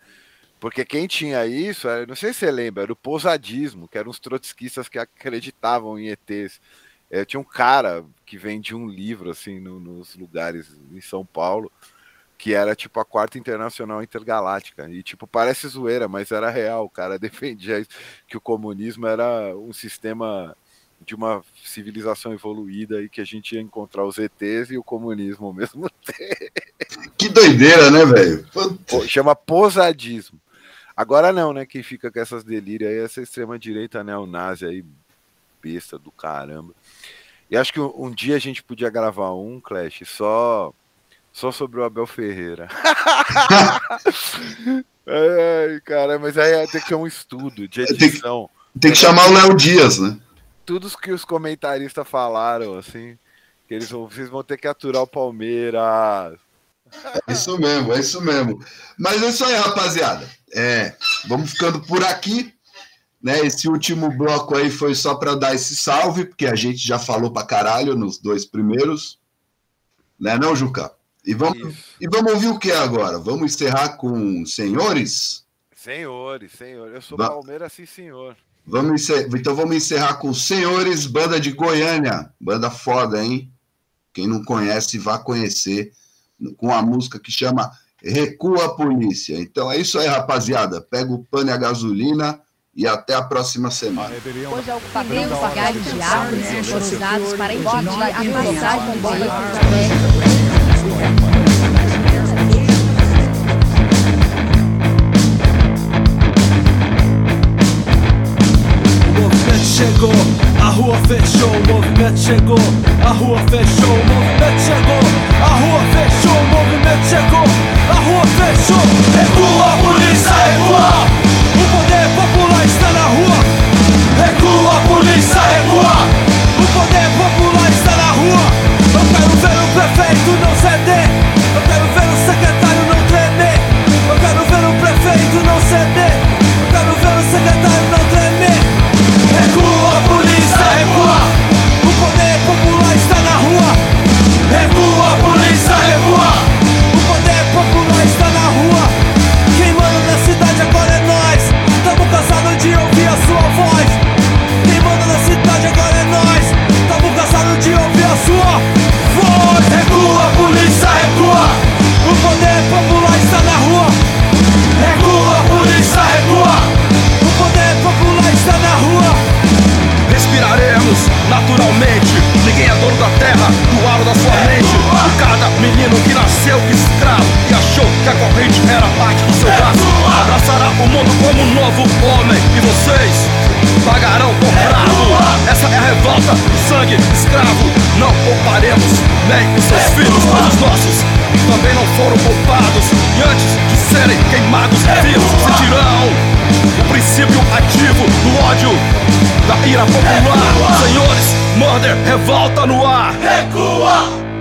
Porque quem tinha isso, era- não sei se você lembra, era o pousadismo, que eram os trotskistas que acreditavam em ETs. É, tinha um cara que vendia um livro assim no- nos lugares em São Paulo, que era tipo a quarta internacional intergaláctica. E tipo, parece zoeira, mas era real. O cara [LAUGHS] defendia isso, que o comunismo era um sistema de uma civilização evoluída e que a gente ia encontrar os ETs e o comunismo ao mesmo [LAUGHS] tempo. Que doideira, né, velho? Chama posadismo. Agora não, né? Quem fica com essas delírias aí é essa extrema-direita neonazi aí, besta do caramba. E acho que um, um dia a gente podia gravar um, Clash, só, só sobre o Abel Ferreira. [LAUGHS] Ai, cara, mas aí tem que ter um estudo de edição. Tem que chamar o Léo Dias, né? Tudo que os comentaristas falaram, assim, que eles vão, vocês vão ter que aturar o Palmeiras. É isso mesmo, é isso mesmo. Mas é isso aí, rapaziada. É, vamos ficando por aqui. Né, esse último bloco aí foi só para dar esse salve, porque a gente já falou pra caralho nos dois primeiros. Né, não, Juca? E vamos, e vamos ouvir o que agora? Vamos encerrar com senhores? Senhores, senhores. Eu sou Va- Palmeiras, sim, senhor. Vamos Então vamos encerrar com senhores, banda de Goiânia. Banda foda, hein? Quem não conhece, vá conhecer. Com a música que chama Recua a Polícia. Então é isso aí, rapaziada. Pega o pano e a gasolina e até a próxima semana. Hoje é o padrão de árvores foram usados para impedir a passagem de veículos O movimento chegou, a rua fechou, o movimento chegou, a rua fechou, o movimento chegou, a rua fechou, o movimento chegou, a rua fechou. Recua, polícia, recua! Polícia, que a corrente era parte do seu braço, abraçará o mundo como um novo homem. E vocês pagarão comprado. Essa é a revolta sangue escravo. Não pouparemos nem os seus filhos, mas os nossos também não foram poupados. E antes de serem queimados vivos, sentirão o princípio ativo do ódio, da ira popular. Senhores, murder, revolta no ar. Recua!